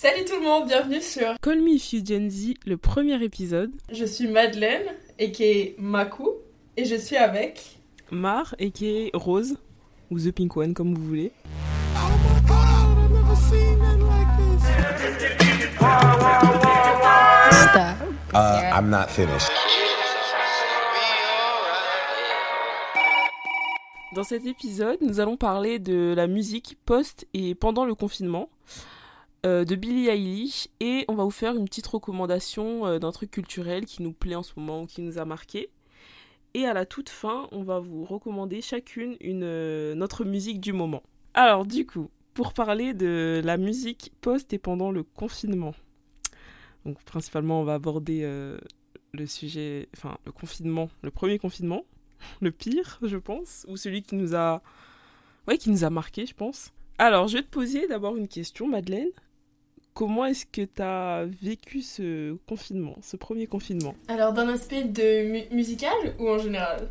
Salut tout le monde, bienvenue sur Call Me If You Gen Z, le premier épisode. Je suis Madeleine, et qui est Maku, et je suis avec Mar, et qui est Rose, ou The Pink One, comme vous voulez. Uh, I'm not finished. Dans cet épisode, nous allons parler de la musique post et pendant le confinement, euh, de Billie Eilish, et on va vous faire une petite recommandation euh, d'un truc culturel qui nous plaît en ce moment ou qui nous a marqué. Et à la toute fin, on va vous recommander chacune une, euh, notre musique du moment. Alors du coup, pour parler de la musique post et pendant le confinement. Donc principalement, on va aborder le sujet, enfin le confinement, le premier confinement, le pire, je pense, ou celui qui nous a, ouais, qui nous a marqué, je pense. Alors, je vais te poser d'abord une question, Madeleine. Comment est-ce que tu as vécu ce confinement, ce premier confinement? Alors, d'un aspect de musical ou en général?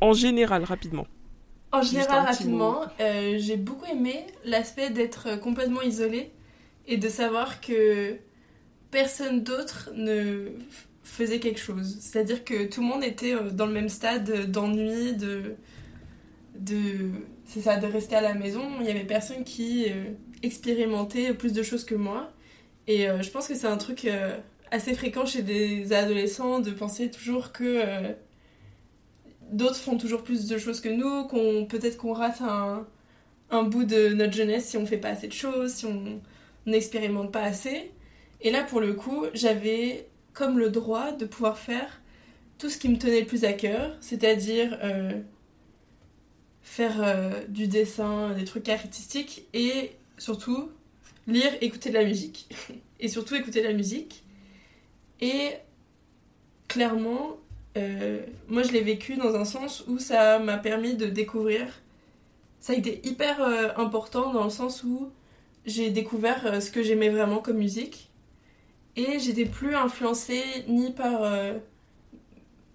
En général, rapidement. En général, rapidement, euh, j'ai beaucoup aimé l'aspect d'être complètement isolé et de savoir que personne d'autre ne faisait quelque chose. C'est-à-dire que tout le monde était euh, dans le même stade d'ennui, de, de, c'est ça, de rester à la maison. Il y avait personne qui euh, expérimentait plus de choses que moi. Et euh, je pense que c'est un truc assez fréquent chez des adolescents de penser toujours que d'autres font toujours plus de choses que nous, qu'on peut-être qu'on rate un, un, bout de notre jeunesse si on fait pas assez de choses, si on n'expérimente pas assez. Et là, pour le coup, j'avais comme le droit de pouvoir faire tout ce qui me tenait le plus à cœur, c'est-à-dire euh, faire euh, du dessin, des trucs artistiques et surtout lire, écouter de la musique. et surtout écouter de la musique. Et clairement, euh, moi je l'ai vécu dans un sens où ça m'a permis de découvrir. Ça a été hyper important dans le sens où j'ai découvert ce que j'aimais vraiment comme musique et j'étais plus influencée ni par euh,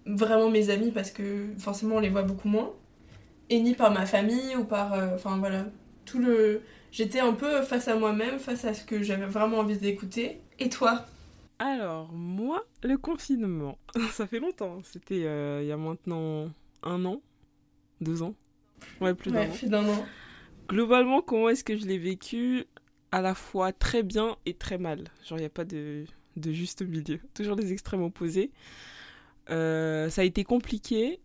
vraiment mes amis, parce que forcément on les voit beaucoup moins, et ni par ma famille ou par. Euh, enfin voilà, tout le. J'étais un peu face à moi-même, face à ce que j'avais vraiment envie d'écouter. Et toi? Alors, moi, le confinement, ça fait longtemps. C'était euh, il y a maintenant un an, deux ans. Ouais, plus d'un ouais, an. an. Globalement, comment est-ce que je l'ai vécu? À la fois très bien et très mal. Genre, il n'y a pas de, de, juste milieu. Toujours des extrêmes opposés. Euh, ça a été compliqué,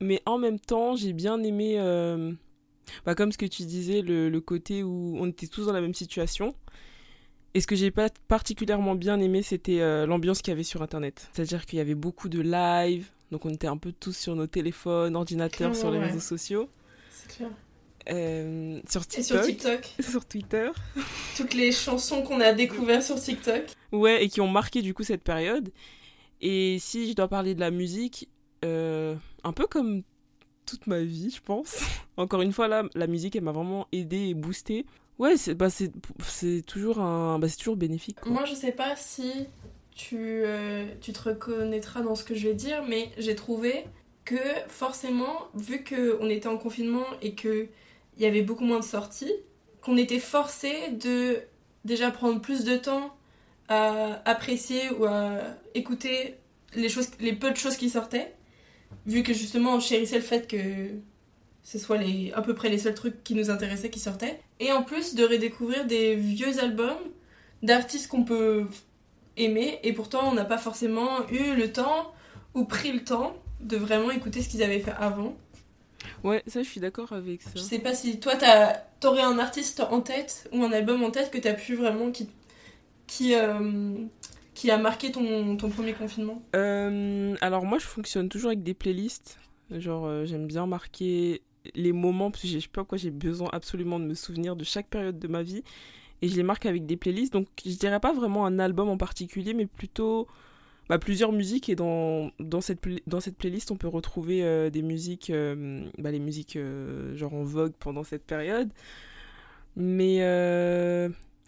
mais en même temps, j'ai bien aimé, euh, bah, comme ce que tu disais, le, le, côté où on était tous dans la même situation. Et ce que j'ai pas particulièrement bien aimé, c'était euh, l'ambiance qu'il y avait sur Internet. C'est-à-dire qu'il y avait beaucoup de live, donc on était un peu tous sur nos téléphones, ordinateurs, sur les réseaux sociaux. C'est clair. Euh, sur TikTok. sur TikTok. sur Twitter. Toutes les chansons qu'on a découvertes sur TikTok. Ouais, et qui ont marqué du coup cette période. Et si je dois parler de la musique, euh, un peu comme toute ma vie, je pense. Encore une fois, là, la musique, elle m'a vraiment aidé et boosté. Ouais, c'est bah, toujours, un, bah, toujours bénéfique. Moi, je sais pas si tu, euh, tu te reconnaîtras dans ce que je vais dire, mais j'ai trouvé que forcément, vu qu'on était en confinement et que il y avait beaucoup moins de sorties, qu'on était forcé de déjà prendre plus de temps à apprécier ou à écouter les, choses, les peu de choses qui sortaient, vu que justement on chérissait le fait que ce soit les, à peu près les seuls trucs qui nous intéressaient qui sortaient. Et en plus de redécouvrir des vieux albums d'artistes qu'on peut aimer, et pourtant on n'a pas forcément eu le temps ou pris le temps de vraiment écouter ce qu'ils avaient fait avant. Ouais, ça, je suis d'accord avec ça. Je sais pas si toi, t'aurais un artiste en tête ou un album en tête que t'as pu vraiment. qui, qui, euh, qui a marqué ton, ton premier confinement euh, Alors, moi, je fonctionne toujours avec des playlists. Genre, euh, j'aime bien marquer les moments, parce que je sais pas pourquoi j'ai besoin absolument de me souvenir de chaque période de ma vie. Et je les marque avec des playlists. Donc, je dirais pas vraiment un album en particulier, mais plutôt bah, plusieurs musiques et dans, dans, cette, playlist on peut retrouver euh, des musiques, bah, les musiques genre en vogue pendant cette période. Mais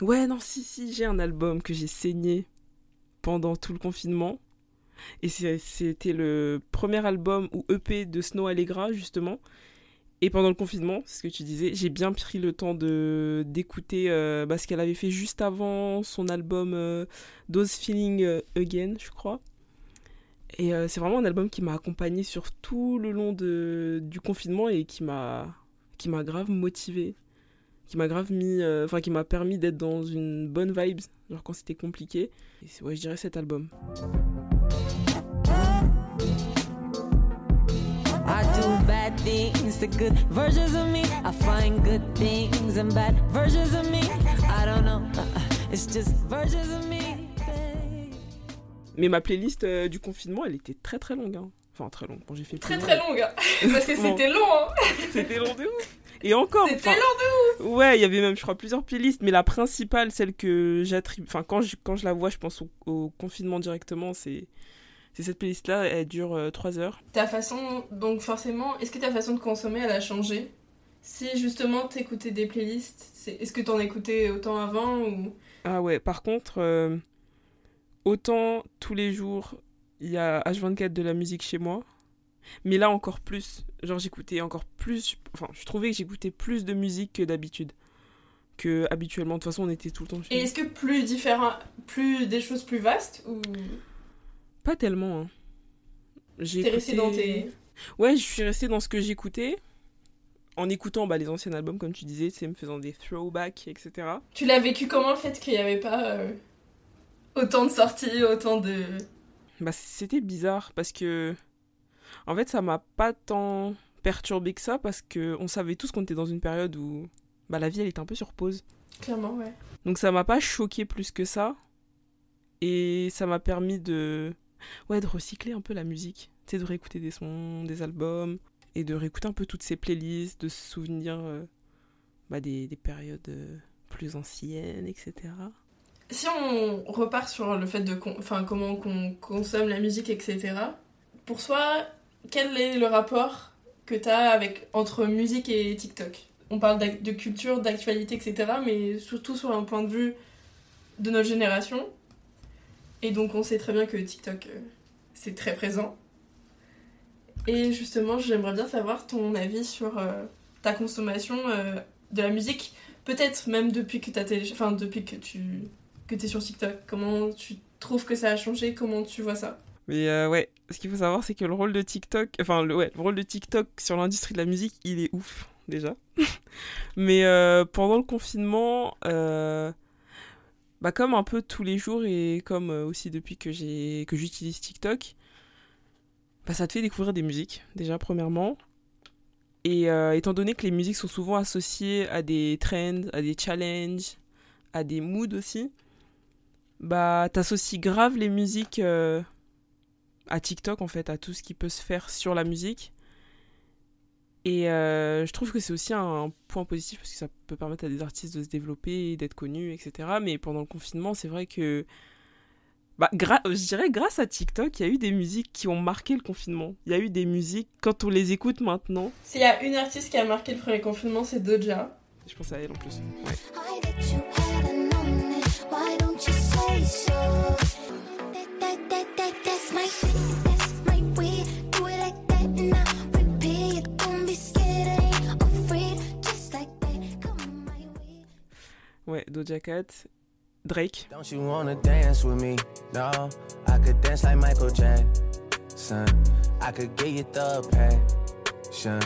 ouais, non, si, si, j'ai un album que j'ai saigné pendant tout le confinement. Et c'était le premier album ou EP de Snow Allegra justement. Et pendant le confinement, c'est ce que tu disais, j'ai bien pris le temps d'écouter euh, bah, ce qu'elle avait fait juste avant son album euh, Those Feeling euh, Again, je crois. Et c'est vraiment un album qui m'a accompagné sur tout le long de, du confinement et qui m'a qui grave motivé, qui m'a grave mis, enfin qui m'a permis d'être dans une bonne vibe, genre quand c'était compliqué. Et ouais, je dirais cet album. I do bad things to good versions of me. I find good things and bad versions of me. I don't know, it's just versions of me. Mais ma playlist euh, du confinement, elle était très très longue. Hein. Enfin, très longue. Bon, j'ai fait très très longue. Hein. Parce que c'était long. Hein. c'était long de ouf. Et encore. C'était long de ouf. Ouais, il y avait même, je crois, plusieurs playlists. Mais la principale, celle que j'attribue. Enfin, quand je, quand je la vois, je pense au confinement directement, c'est cette playlist-là, elle dure 3 euh, heures. Ta façon, donc forcément, est-ce que ta façon de consommer, elle a changé? Si justement t'écoutais des playlists, est-ce que t'en écoutais autant avant ou... Ah ouais, par contre, euh, autant tous les jours, il y a H24 de la musique chez moi, mais là encore plus. Genre j'écoutais encore plus, enfin je trouvais que j'écoutais plus de musique que d'habitude que habituellement. De toute façon, on était tout le temps chez Et est-ce que plus différent, plus des choses plus vastes ou? Pas tellement. Hein. T'es resté dans tes. Ouais, je suis resté dans ce que j'écoutais. En écoutant bah, les anciens albums, comme tu disais, c'est me faisant des throwbacks, etc. Tu l'as vécu comment le fait qu'il n'y avait pas euh, autant de sorties, autant de. Bah, c'était bizarre parce que. En fait, ça m'a pas tant perturbé que ça parce que on savait tous qu'on était dans une période où bah, la vie elle était un peu sur pause. Clairement, ouais. Donc ça m'a pas choqué plus que ça. Et ça m'a permis de ouais, de recycler un peu la musique. Tu sais, de réécouter des sons, des albums, et de réécouter un peu toutes ces playlists, de se souvenir euh, bah, des, des, périodes euh, plus anciennes, etc. Si on repart sur le fait de enfin, comment on consomme la musique, etc., pour soi, quel est le rapport que tu as avec, entre musique et TikTok? On parle de culture, d'actualité, etc., mais surtout sur un point de vue de notre génération. Et donc on sait très bien que TikTok, euh, c'est très présent. Et justement, j'aimerais bien savoir ton avis sur euh, ta consommation euh, de la musique, peut-être même depuis que, as enfin, depuis que tu que es sur TikTok. Comment tu trouves que ça a changé? Comment tu vois ça? Mais ouais, ce qu'il faut savoir, c'est que le rôle de TikTok, enfin le, ouais, le rôle de TikTok sur l'industrie de la musique, il est ouf déjà. Mais pendant le confinement, bah comme un peu tous les jours et comme euh, aussi depuis que j'ai que j'utilise TikTok, bah ça te fait découvrir des musiques déjà premièrement. Et euh, étant donné que les musiques sont souvent associées à des trends, à des challenges, à des moods aussi, bah t'associes grave les musiques euh, à TikTok en fait, à tout ce qui peut se faire sur la musique. Et euh, je trouve que c'est aussi un point positif parce que ça peut permettre à des artistes de se développer, d'être connus, etc. Mais pendant le confinement, c'est vrai que. Bah, je dirais grâce à TikTok, il y a eu des musiques qui ont marqué le confinement. Il y a eu des musiques, quand on les écoute maintenant. S'il y a une artiste qui a marqué le premier confinement, c'est Doja. Je pense à elle en plus. Ouais. Ouais, Doja Cat. Drake. Don't you wanna dance with me? No, I could dance like Michael Jackson. I could get you the passion.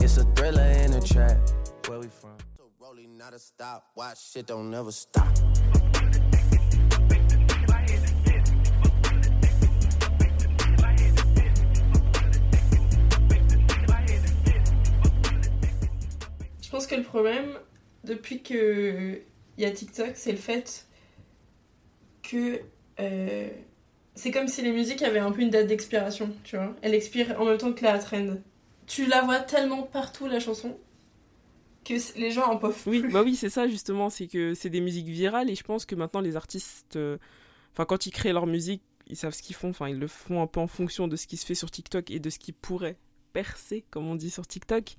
It's a thriller in a trap. Where we from? So rolling, not a stop. Watch shit don't never stop? Je pense que le problème, depuis que il y a TikTok, c'est le fait que euh, c'est comme si les musiques avaient un peu une date d'expiration, tu vois. Elle expire en même temps que la trend. Tu la vois tellement partout, la chanson, que les gens en peuvent oui, Bah oui, c'est ça justement, c'est que c'est des musiques virales et je pense que maintenant les artistes, euh, quand ils créent leur musique, ils savent ce qu'ils font, enfin ils le font un peu en fonction de ce qui se fait sur TikTok et de ce qui pourrait percer, comme on dit sur TikTok.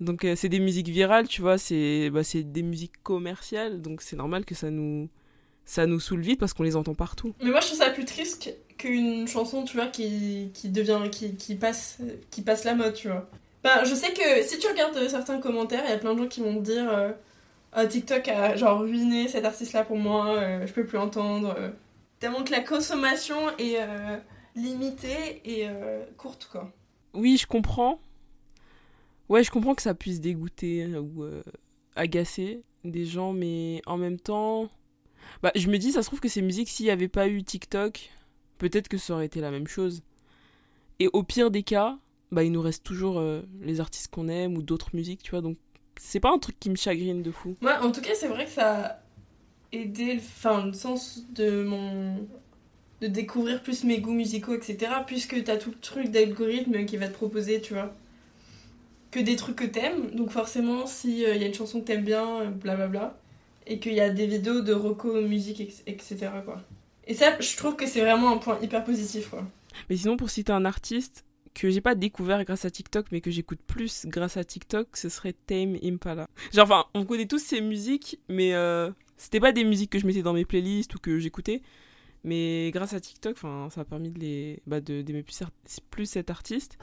Donc euh, c'est des musiques virales, tu vois, c'est bah, des musiques commerciales, donc c'est normal que ça nous ça nous saoule vite parce qu'on les entend partout. Mais moi je trouve ça plus triste qu'une chanson, tu vois, qui, qui devient qui, qui, passe qui passe la mode, tu vois. Enfin, je sais que si tu regardes certains commentaires, il y a plein de gens qui vont te dire euh, ah, TikTok a genre ruiné cet artiste-là pour moi, euh, je peux plus entendre. euh. Tellement que la consommation est euh, limitée et euh, courte, quoi. Oui, je comprends. Ouais, je comprends que ça puisse dégoûter euh, ou euh, agacer des gens, mais en même temps, bah, je me dis, ça se trouve que ces musiques, s'il n'y avait pas eu TikTok, peut-être que ça aurait été la même chose. Et au pire des cas, bah, il nous reste toujours euh, les artistes qu'on aime ou d'autres musiques, tu vois. Donc, c'est pas un truc qui me chagrine de fou. Moi, en tout cas, c'est vrai que ça a aidé le, le sens de mon. de découvrir plus mes goûts musicaux, etc. Puisque t'as tout le truc d'algorithme qui va te proposer, tu vois, que des trucs que t'aimes. Donc, forcément, s'il y a une chanson que t'aimes bien, euh, blablabla, et qu'il y a des vidéos de reco musique, etc. quoi. Et ça, je trouve que c'est vraiment un point hyper positif, quoi. Mais sinon, pour citer un artiste que j'ai pas découvert grâce à TikTok, mais que j'écoute plus grâce à TikTok, ce serait Tame Impala. Genre, enfin, on connaît tous ces musiques, mais euh, c'était pas des musiques que je mettais dans mes playlists ou que j'écoutais. Mais grâce à TikTok, ça a permis de les, bah, d'aimer plus cet artiste.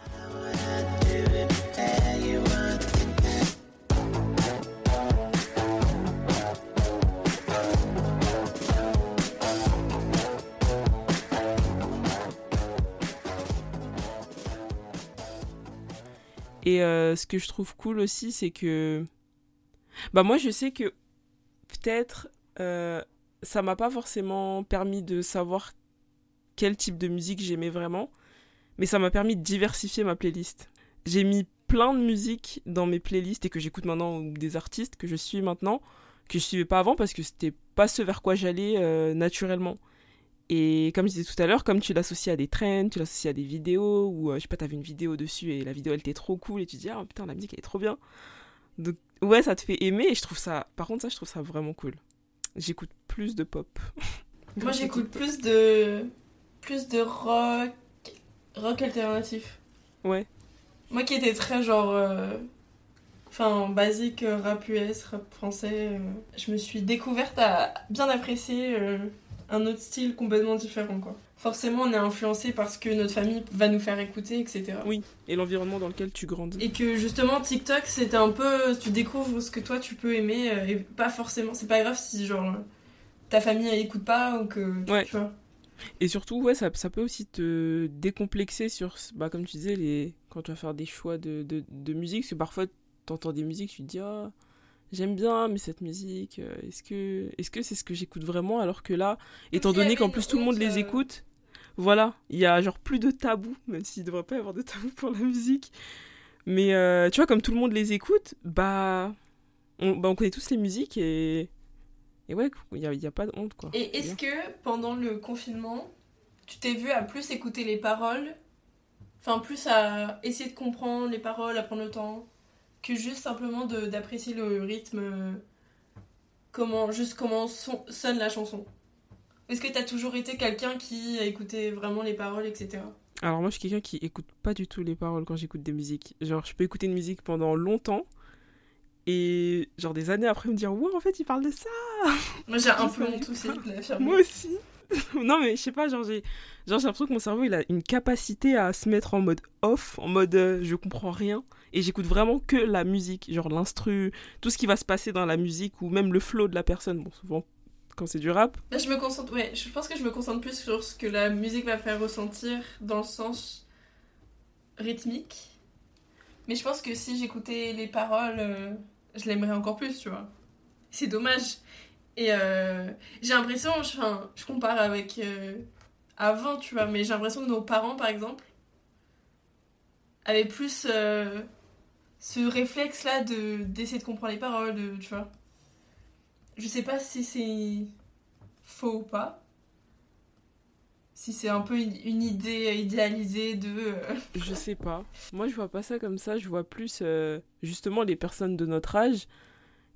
Et euh, ce que je trouve cool aussi, c'est que. Bah, moi, je sais que peut-être euh, ça m'a pas forcément permis de savoir quel type de musique j'aimais vraiment, mais ça m'a permis de diversifier ma playlist. J'ai mis plein de musiques dans mes playlists et que j'écoute maintenant, ou des artistes que je suis maintenant, que je suivais pas avant parce que c'était pas ce vers quoi j'allais euh, naturellement. Et comme je disais tout à l'heure, comme tu l'associes à des trends, tu l'associes à des vidéos, ou euh, je sais pas, vu une vidéo dessus et la vidéo elle était trop cool et tu dis, ah putain, la musique elle est trop bien. Donc, ouais, ça te fait aimer et je trouve ça, par contre, ça, je trouve ça vraiment cool. J'écoute plus de pop. Moi, j'écoute plus de. plus de rock. rock alternatif. Ouais. Moi qui étais très genre. euh, Enfin, basique, euh, rap US, rap français, euh, je me suis découverte à bien apprécier euh, un autre style complètement différent, quoi. Forcément, on est influencé parce que notre famille va nous faire écouter, etc. Oui, et l'environnement dans lequel tu grandis. Et que justement, TikTok, c'était un peu. Tu découvres ce que toi tu peux aimer, euh, et pas forcément. C'est pas grave si, genre, ta famille elle écoute pas ou que. Ouais. Tu vois. Et surtout, ouais, ça, ça peut aussi te décomplexer sur, bah, comme tu disais, les... quand tu vas faire des choix de, de, de musique, parce que parfois, t'entends des musiques, tu te dis, ah, j'aime bien, mais cette musique, euh, est-ce que est-ce que c'est ce que j'écoute vraiment Alors que là, étant donné qu'en plus tout le monde les euh, écoute, voilà, il y a genre plus de tabou, même s'il devrait pas y avoir de tabou pour la musique. Mais euh, tu vois, comme tout le monde les écoute, bah on, bah, on connaît tous les musiques et. Et ouais, il n'y a, y a pas de honte, quoi. Et est-ce que pendant le confinement, tu t'es vu à plus écouter les paroles Enfin, plus à essayer de comprendre les paroles, à prendre le temps, que juste simplement d'apprécier le rythme, euh, comment, juste comment son- sonne la chanson? Est-ce que t'as toujours été quelqu'un qui a écouté vraiment les paroles, etc. Alors moi, je suis quelqu'un qui écoute pas du tout les paroles quand j'écoute des musiques. Genre, je peux écouter une musique pendant longtemps et genre des années après me dire ouais, en fait, il parle de ça. Moi, j'ai un peu honte aussi de l'affirmer. Moi aussi. non mais je sais pas, genre j'ai genre j'ai l'impression que mon cerveau il a une capacité à se mettre en mode off, en mode euh, je comprends rien et j'écoute vraiment que la musique, genre l'instru, tout ce qui va se passer dans la musique ou même le flow de la personne. Bon, souvent quand c'est du rap, Là, je me concentre, ouais, je pense que je me concentre plus sur ce que la musique va faire ressentir dans le sens rythmique. Mais je pense que si j'écoutais les paroles, euh, je l'aimerais encore plus, tu vois. C'est dommage. Et euh, j'ai l'impression, enfin, je compare avec euh, avant, tu vois, mais j'ai l'impression que nos parents, par exemple, avaient plus euh, ce réflexe-là de d'essayer de comprendre les paroles, tu vois. Je sais pas si c'est faux ou pas. Si c'est un peu une, idée idéalisée de. euh, je sais pas. Moi je vois pas ça comme ça, je vois plus euh, justement les personnes de notre âge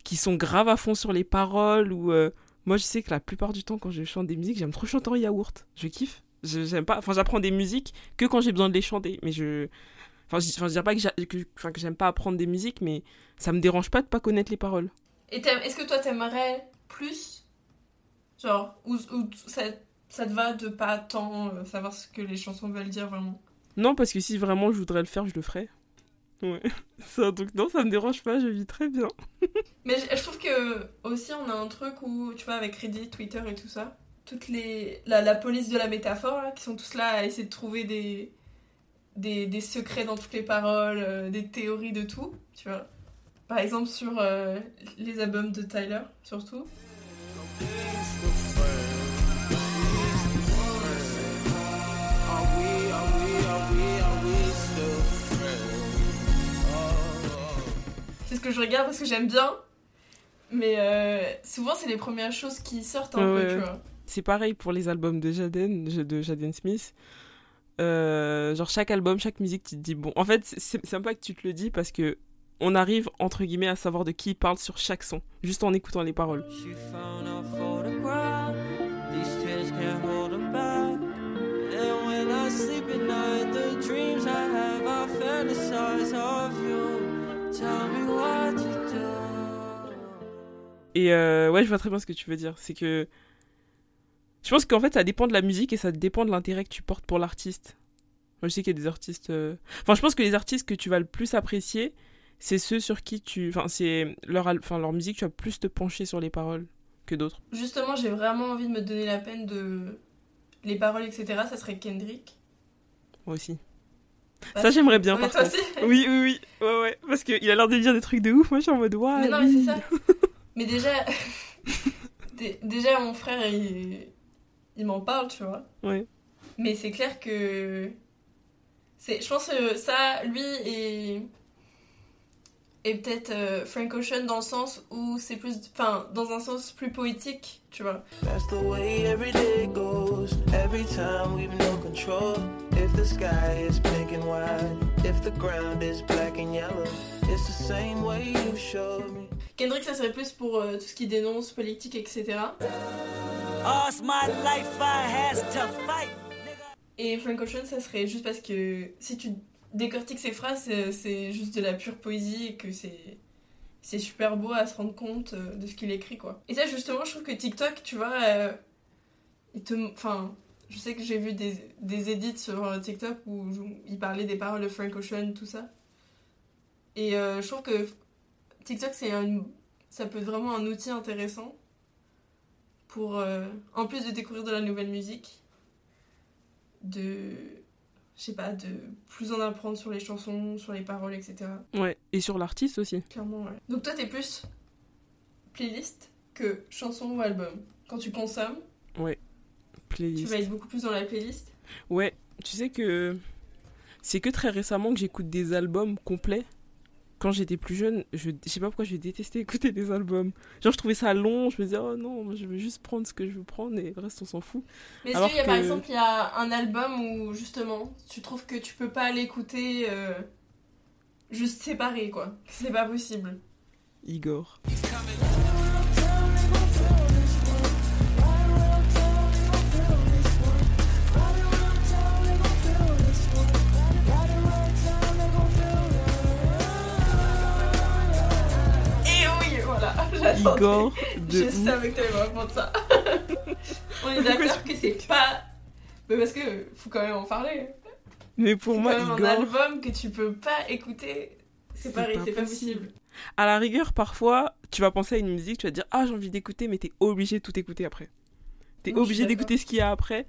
qui sont grave à fond sur les paroles ou euh, moi je sais que la plupart du temps quand je chante des musiques, j'aime trop chanter en yaourt. Je kiffe. J'aime pas enfin j'apprends des musiques que quand j'ai besoin de les chanter, mais je Enfin, je, enfin, je dirais pas que j'aime pas apprendre des musiques, mais ça me dérange pas de pas connaître les paroles. Et est-ce que toi t'aimerais plus Genre, ou, ou ça, ça te va de pas tant euh, savoir ce que les chansons veulent dire vraiment? Non, parce que si vraiment je voudrais le faire, je le ferais. Ouais. Ça, donc non, ça me dérange pas, je vis très bien. Mais je, trouve que aussi on a un truc où, tu vois, avec Reddit, Twitter et tout ça, toutes les la, la police de la métaphore, là, qui sont tous là à essayer de trouver des, des, des secrets dans toutes les paroles, euh, des théories de tout, tu vois. Par exemple sur euh, les albums de Tyler, surtout. C'est ce que je regarde parce que j'aime bien. Mais euh, souvent, c'est les premières choses qui sortent un peu, tu vois. C'est pareil pour les albums de Jaden, de Jaden Smith. Euh, genre chaque album, chaque musique, tu te dis bon. En fait, c'est sympa que tu te le dis parce que on arrive entre guillemets à savoir de qui il parle sur chaque son, juste en écoutant les paroles. Et euh, ouais, je vois très bien ce que tu veux dire. C'est que je pense qu'en fait, ça dépend de la musique et ça dépend de l'intérêt que tu portes pour l'artiste. Moi, je sais qu'il y a des artistes. Euh, enfin, je pense que les artistes que tu vas le plus apprécier, c'est ceux sur qui tu. Enfin, c'est leur, enfin, leur musique, tu vas plus te pencher sur les paroles que d'autres. Justement, j'ai vraiment envie de me donner la peine de. Les paroles, etc., ça serait Kendrick. Moi aussi. ça, j'aimerais bien, par contre. Oui, oui, oui. Ouais, ouais. Parce qu'il a l'air de dire des trucs de ouf. Moi, je suis en mode, waouh. Mais non, mais c'est ça. mais déjà. déjà, mon frère, il, il m'en parle, tu vois. Ouais. Mais c'est clair que. Je pense que ça, lui, et et peut-être euh, Frank Ocean dans le sens où c'est plus enfin dans un sens plus poétique tu vois. That's the way every day goes. Every time we've no control. If the sky is pink and white if the ground is black and yellow it's the same way you showed me. Kendrick ça serait plus pour euh, tout ce qui dénonce politique etc my life I has to fight et Frank Ocean ça serait juste parce que si tu décortique ses phrases, c'est juste de la pure poésie et que c'est c'est super beau à se rendre compte euh, de ce qu'il écrit quoi. Et ça justement, je trouve que TikTok, tu vois, euh, il te enfin, je sais que j'ai vu des, des edits sur TikTok où il parlait des paroles de Frank Ocean tout ça. Et euh, je trouve que TikTok c'est un ça peut être vraiment un outil intéressant pour en plus de découvrir de la nouvelle musique de je sais pas, de plus en apprendre sur les chansons, sur les paroles, etc. Ouais, et sur l'artiste aussi. Clairement, ouais. Donc toi, t'es plus playlist que chanson ou album. Quand tu consommes, ouais, playlist. Tu vas être beaucoup plus dans la playlist Ouais, tu sais que c'est que très récemment que j'écoute des albums complets quand j'étais plus jeune, je, je sais pas pourquoi je détestais écouter des albums. Genre, je trouvais ça long, je me disais, oh non, je veux juste prendre ce que je veux prendre et le reste, on s'en fout. Mais est-ce qu'il y a par exemple, il y a un album où justement, tu trouves que tu peux pas l'écouter euh, juste séparé, quoi C'est pas possible? Igor. Igor de Je savais que t'allais me répondre ça. On est d'accord que c'est pas. Mais parce que faut quand même en parler. Mais pour moi, Igor. un album que tu peux pas écouter. C'est pareil, c'est pas possible. À la rigueur, parfois, tu vas penser à une musique, tu vas te dire Ah, j'ai envie d'écouter, mais t'es obligé de tout écouter après. T'es obligé d'écouter ce qu'il y a après.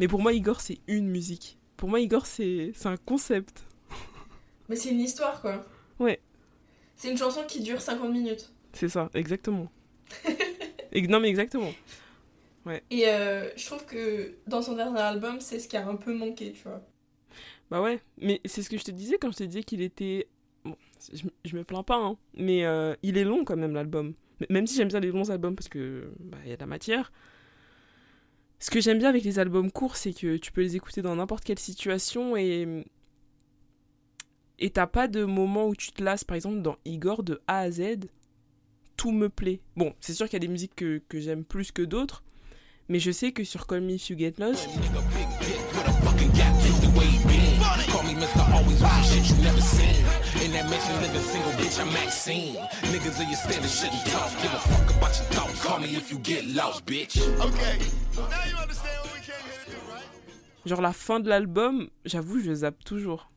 Mais pour moi, Igor, c'est une musique. Pour moi, Igor, c'est un concept. Mais c'est une histoire, quoi. Ouais. C'est une chanson qui dure 50 minutes. C'est ça, exactement. non, mais exactement. Ouais. Et euh, je trouve que dans son dernier album, c'est ce qui a un peu manqué, tu vois. Bah ouais, mais c'est ce que je te disais quand je te disais qu'il était. Bon, je, me plains pas, hein, mais euh, il est long quand même l'album. Même si j'aime bien les longs albums parce que bah, y a de la matière. Ce que j'aime bien avec les albums courts, c'est que tu peux les écouter dans n'importe quelle situation et et t'as pas de moment où tu te lasses. Par exemple, dans Igor de A à Z, tout me plaît. Bon, c'est sûr qu'il y a des musiques que, que j'aime plus que d'autres, mais je sais que sur Call Me If You Get Lost. Genre la fin de l'album, j'avoue, je zappe toujours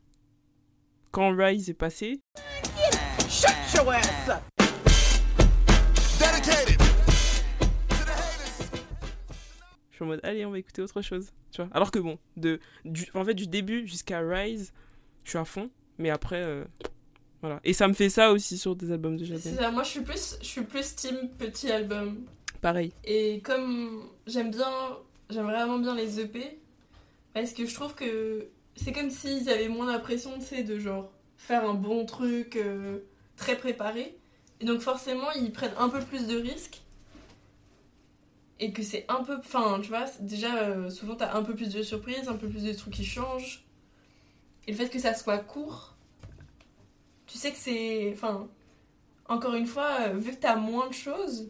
quand Rise est passé. Je suis en mode, allez, on va écouter autre chose. Tu vois Alors que bon, de, du, en fait, du début jusqu'à Rise, je suis à fond. Mais après, euh, voilà. Et ça me fait ça aussi sur des albums de Jaden. Moi, je suis plus, je suis plus team petit album. Pareil. Et comme j'aime bien, j'aime vraiment bien les EP, parce que je trouve que c'est comme s'ils avaient moins la pression, tu sais, de genre faire un bon truc euh, très préparé. Et donc forcément, ils prennent un peu plus de risques. Et que c'est un peu... Enfin, tu vois, déjà, euh, souvent, t'as un peu plus de surprises, un peu plus de trucs qui changent. Et le fait que ça soit court, tu sais que c'est... Enfin, encore une fois, euh, vu que t'as moins de choses,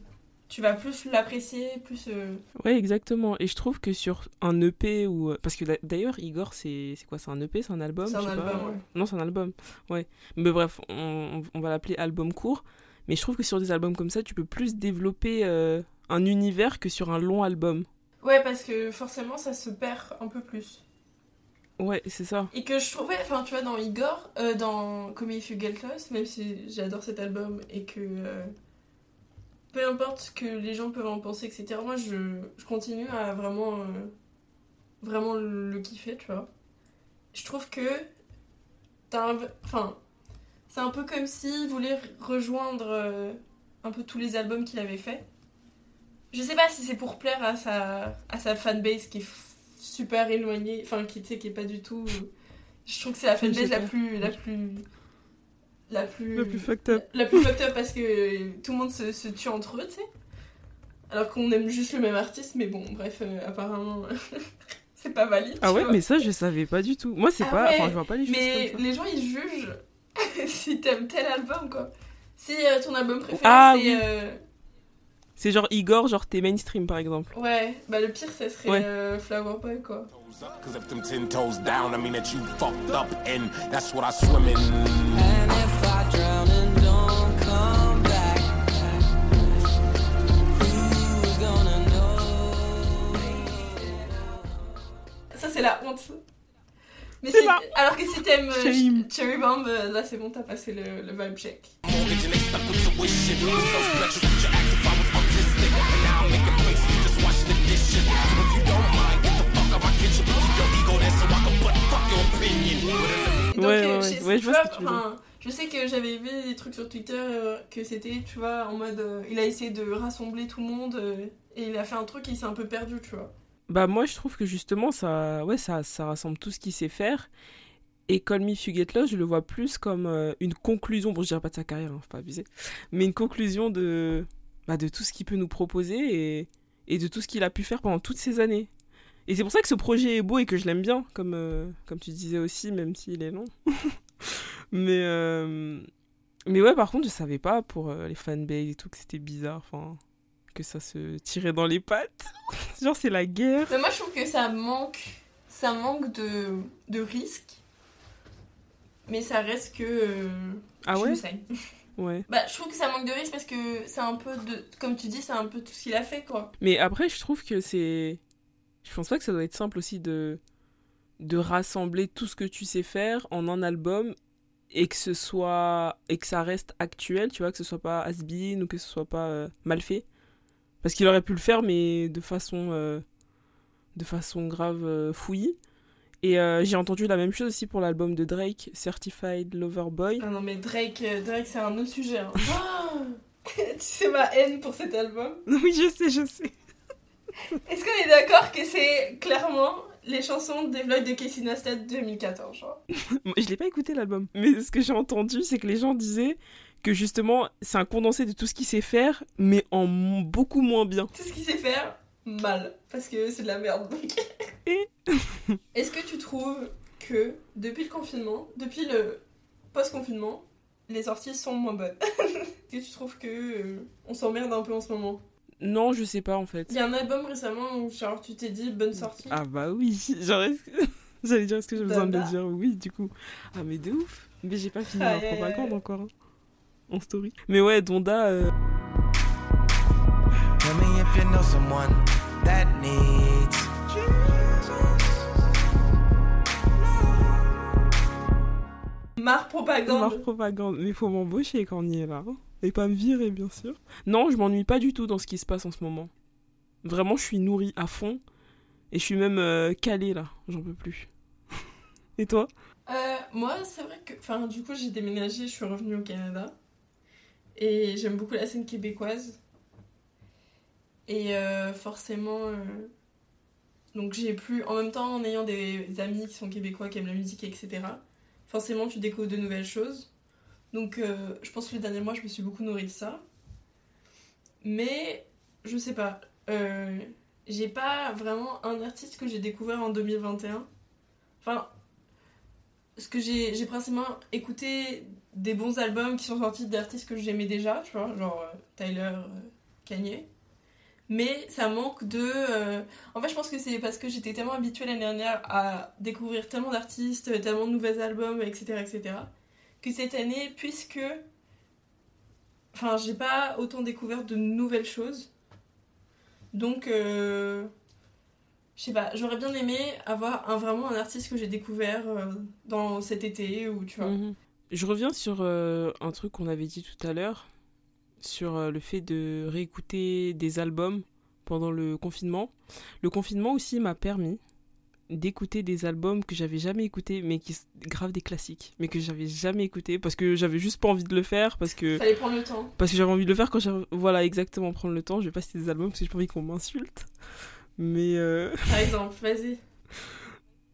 tu vas plus l'apprécier, plus. Euh... Ouais, exactement. Et je trouve que sur un EP ou. Euh, parce que d'ailleurs, Igor, c'est quoi C'est un EP C'est un album C'est un album, ouais. Non, c'est un album. Ouais. Mais bref, on, on va l'appeler album court. Mais je trouve que sur des albums comme ça, tu peux plus développer euh, un univers que sur un long album. Ouais, parce que forcément, ça se perd un peu plus. Ouais, c'est ça. Et que je trouvais, enfin, tu vois, dans Igor, euh, dans Come If You Get Close, même si j'adore cet album et que peu importe ce que les gens peuvent en penser, etc. Moi, je, je continue à vraiment, euh, vraiment le, kiffer, tu vois. Je trouve que t'as Enfin, c'est un peu comme s'il voulait rejoindre euh, un peu tous les albums qu'il avait fait. Je sais pas si c'est pour plaire à sa, à sa fanbase qui est super éloignée, enfin, qui, qui est pas du tout... Je trouve que c'est la fanbase la plus, la plus la plus. La plus fucked up. La, plus fucked up parce que tout le monde se, se tue entre eux, tu sais. Alors qu'on aime juste le même artiste, mais bon, bref, euh, apparemment. c'est pas valide. Ah ouais, mais ça, je savais pas du tout. Moi, c'est ah pas. Enfin, je vois pas les choses. Mais comme les gens, ils jugent si t'aimes tel album, quoi. Si euh, ton album préféré, ah, c'est. Oui. Euh... C'est genre Igor, genre t'es mainstream par exemple. Ouais, bah le pire, ça serait ouais. euh, Flower Boy, quoi. Mais si, alors que si t'aimes euh, Cherry Bomb, euh, là c'est bon, t'as passé le, le vibe check. ouais, ouais, ouais, je vois que tu veux je sais que j'avais vu des trucs sur Twitter euh, que c'était, tu vois, en mode. Euh, il a essayé de rassembler tout le monde euh, et il a fait un truc et il s'est un peu perdu, tu vois. Bah, moi, je trouve que justement, ça, ouais, ça, ça rassemble tout ce qu'il sait faire. Et Call Me If Lost, je le vois plus comme une conclusion, bon, je dirais pas de sa carrière, hein, faut pas abuser, mais une conclusion de, bah, de tout ce qu'il peut nous proposer et, et de tout ce qu'il a pu faire pendant toutes ces années. Et c'est pour ça que ce projet est beau et que je l'aime bien, comme, comme tu disais aussi, même s'il est long. mais, euh, mais ouais, par contre, je savais pas pour euh, les fanbase et tout que c'était bizarre. Enfin, que ça se tirait dans les pattes. Genre, c'est la guerre. Mais moi, je trouve que ça manque, ça manque de, de risque. Mais ça reste que. Euh, ah ouais? Ouais. Bah, je trouve que ça manque de risque parce que c'est un peu de. Comme tu dis, c'est un peu tout ce qu'il a fait, quoi. Mais après, je trouve que c'est. Je pense pas que ça doit être simple aussi de de rassembler tout ce que tu sais faire en un album et que ce soit et que ça reste actuel tu vois que ce soit pas has ou que ce soit pas euh, mal fait parce qu'il aurait pu le faire mais de façon euh, de façon grave euh, fouillie et j'ai entendu la même chose aussi pour l'album de Drake Certified Lover Boy ah non mais Drake Drake c'est un autre sujet hein. tu sais ma haine pour cet album oui je sais je sais est-ce qu'on est d'accord que c'est clairement les chansons des vlogs de Casey Neistat 2014, genre? je l'ai pas écouté l'album, mais ce que j'ai entendu, c'est que les gens disaient que justement, c'est un condensé de tout ce qu'il sait faire, mais en beaucoup moins bien. Tout ce qu'il sait faire, mal, parce que c'est de la merde. Et Est-ce que tu trouves que depuis le confinement, depuis le post-confinement, les sorties sont moins bonnes? Est-ce que tu trouves que euh, on s'emmerde un peu en ce moment? Non, je sais pas en fait. Il y a un album récemment où genre, tu t'es dit bonne sortie. Ah bah oui, j'allais dire est-ce que j'ai besoin de le dire? Oui, du coup. Ah mais de ouf. Mais j'ai pas fini la propagande encore. Hein. En story. Mais ouais, Donda. Euh... Marre propagande. Marre propagande. Mais faut m'embaucher quand on y est là. Hein. Et pas me virer, bien sûr. Non, je m'ennuie pas du tout dans ce qui se passe en ce moment. Vraiment, je suis nourrie à fond. Et je suis même euh, calée là. J'en peux plus. Et toi? Euh, Moi, c'est vrai que. Enfin, du coup, j'ai déménagé, je suis revenue au Canada. Et j'aime beaucoup la scène québécoise. Et euh, forcément. Donc, j'ai plus. En même temps, en ayant des amis qui sont québécois, qui aiment la musique, etc. Forcément, tu découvres de nouvelles choses. Donc, je pense que les derniers mois, je me suis beaucoup nourrie de ça. Mais, je sais pas. Euh, j'ai pas vraiment un artiste que j'ai découvert en 2021. Enfin, ce que j'ai principalement écouté des bons albums qui sont sortis d'artistes que j'aimais déjà, tu vois, genre euh, Tyler, euh, Kanye. Mais ça manque de. En fait, je pense que c'est parce que j'étais tellement habituée l'année dernière à découvrir tellement d'artistes, tellement de nouveaux albums, etc., etc., que cette année, puisque. Enfin, j'ai pas autant découvert de nouvelles choses. Donc, euh, je sais pas, j'aurais bien aimé avoir un, vraiment un artiste que j'ai découvert euh, dans cet été ou tu vois. Mhm. Je reviens sur euh, un truc qu'on avait dit tout à l'heure, sur le fait de réécouter des albums pendant le confinement. Le confinement aussi m'a permis d'écouter des albums que j'avais jamais écoutés mais qui grave des classiques mais que j'avais jamais écouté parce que j'avais juste pas envie de le faire parce que fallait prendre le temps. parce que j'avais envie de le faire quand j'avais voilà exactement prendre le temps. Je vais pas citer des albums parce que j'ai pas envie qu'on m'insulte. Mais euh... par exemple vas-y.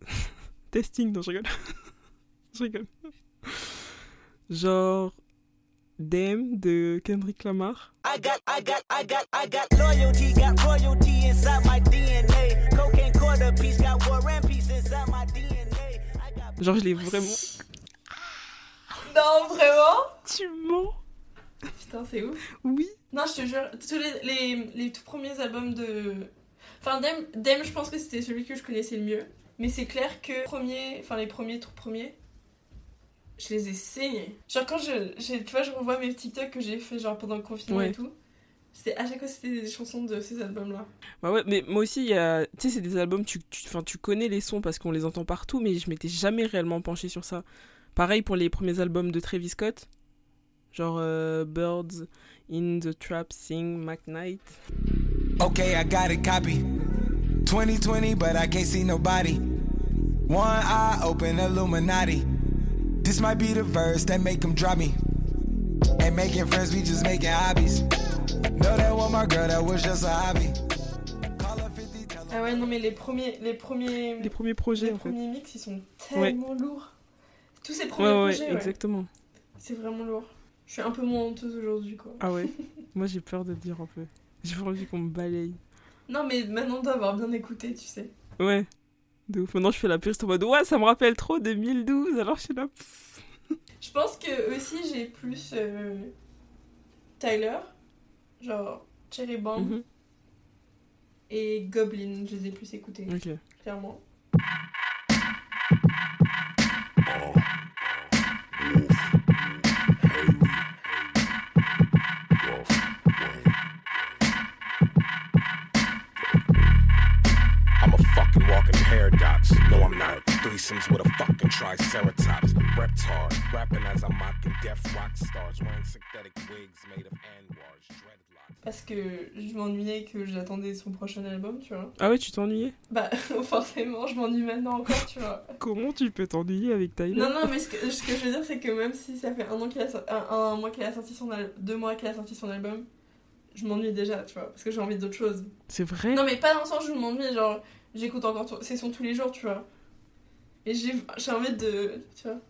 Testing non je rigole. Je rigole genre Damn de Kendrick Lamar I got, I got, I got, I got loyalty, got royalty inside my DNA. Cocaine quarter piece, got war and peace inside my DNA. Genre, je l'ai vraiment. Non, vraiment? Tu mens Putain, c'est ouf. Oui. Non, je te jure, tous les, les, les tout premiers albums de. Enfin, Dem, Dem je pense que c'était celui que je connaissais le mieux. Mais c'est clair que premier, enfin, les premiers, tout premiers, je les ai saignés. Genre quand je, tu vois, je revois mes TikTok que j'ai fait genre pendant le confinement et tout. C'était à chaque fois c'était des chansons de ces albums là. Bah ouais, mais moi aussi il y a tu sais c'est des albums tu tu, tu connais les sons parce qu'on les entend partout mais je m'étais jamais réellement penché sur ça. Pareil pour les premiers albums de Travis Scott. Genre euh, Birds in the Trap Sing McKnight. Okay, I got it copy. 2020 but I can't see nobody. One eye open Illuminati. This might be the verse that make them drop me. Ain't making friends, we just making hobbies. Know that was my girl, that was just a hobby. Ah ouais, non, mais les premiers, les premiers, les premiers projets, les en premiers fait. mix, ils sont tellement ouais. lourds. Tous ces premiers ouais, projets, ouais, exactement. C'est vraiment lourd. Je suis un peu moins honteuse aujourd'hui, quoi. Ah ouais Moi, j'ai peur de le dire un peu. J'ai envie qu'on me balaye. Non, mais maintenant d'avoir bien écouté, tu sais. Ouais. De ouf. Maintenant, je fais la puriste en mode ouais, ça me rappelle trop 2012. Alors, je suis là. Je pense que aussi, j'ai plus euh, Tyler, genre Cherry Bomb mm -hmm. et Goblin. Je les ai plus écoutés. Ok. Clairement. Paradox. No, I'm not. Threesomes with a fucking triceratops. Reptard, rapping as I'm mocking deaf rock stars. Wearing synthetic wigs made of anwars. Dreadlocks. Parce que je m'ennuyais que j'attendais son prochain album, tu vois. Ah ouais, tu t'ennuyais? Bah, forcément, je m'ennuie maintenant encore, tu vois. Comment tu peux t'ennuyer avec Tyler Non, non, mais ce que, ce que, je veux dire, c'est que même si ça fait un, an qu'il a, un, un mois qu'il a sorti son album, deux mois qu'il a sorti son album, je m'ennuie déjà, tu vois, parce que j'ai envie d'autre chose. C'est vrai? Non, mais pas dans le sens où je m'ennuie, genre, j'écoute encore ses sons tous les jours, tu vois. Et j'ai envie de. Tu vois.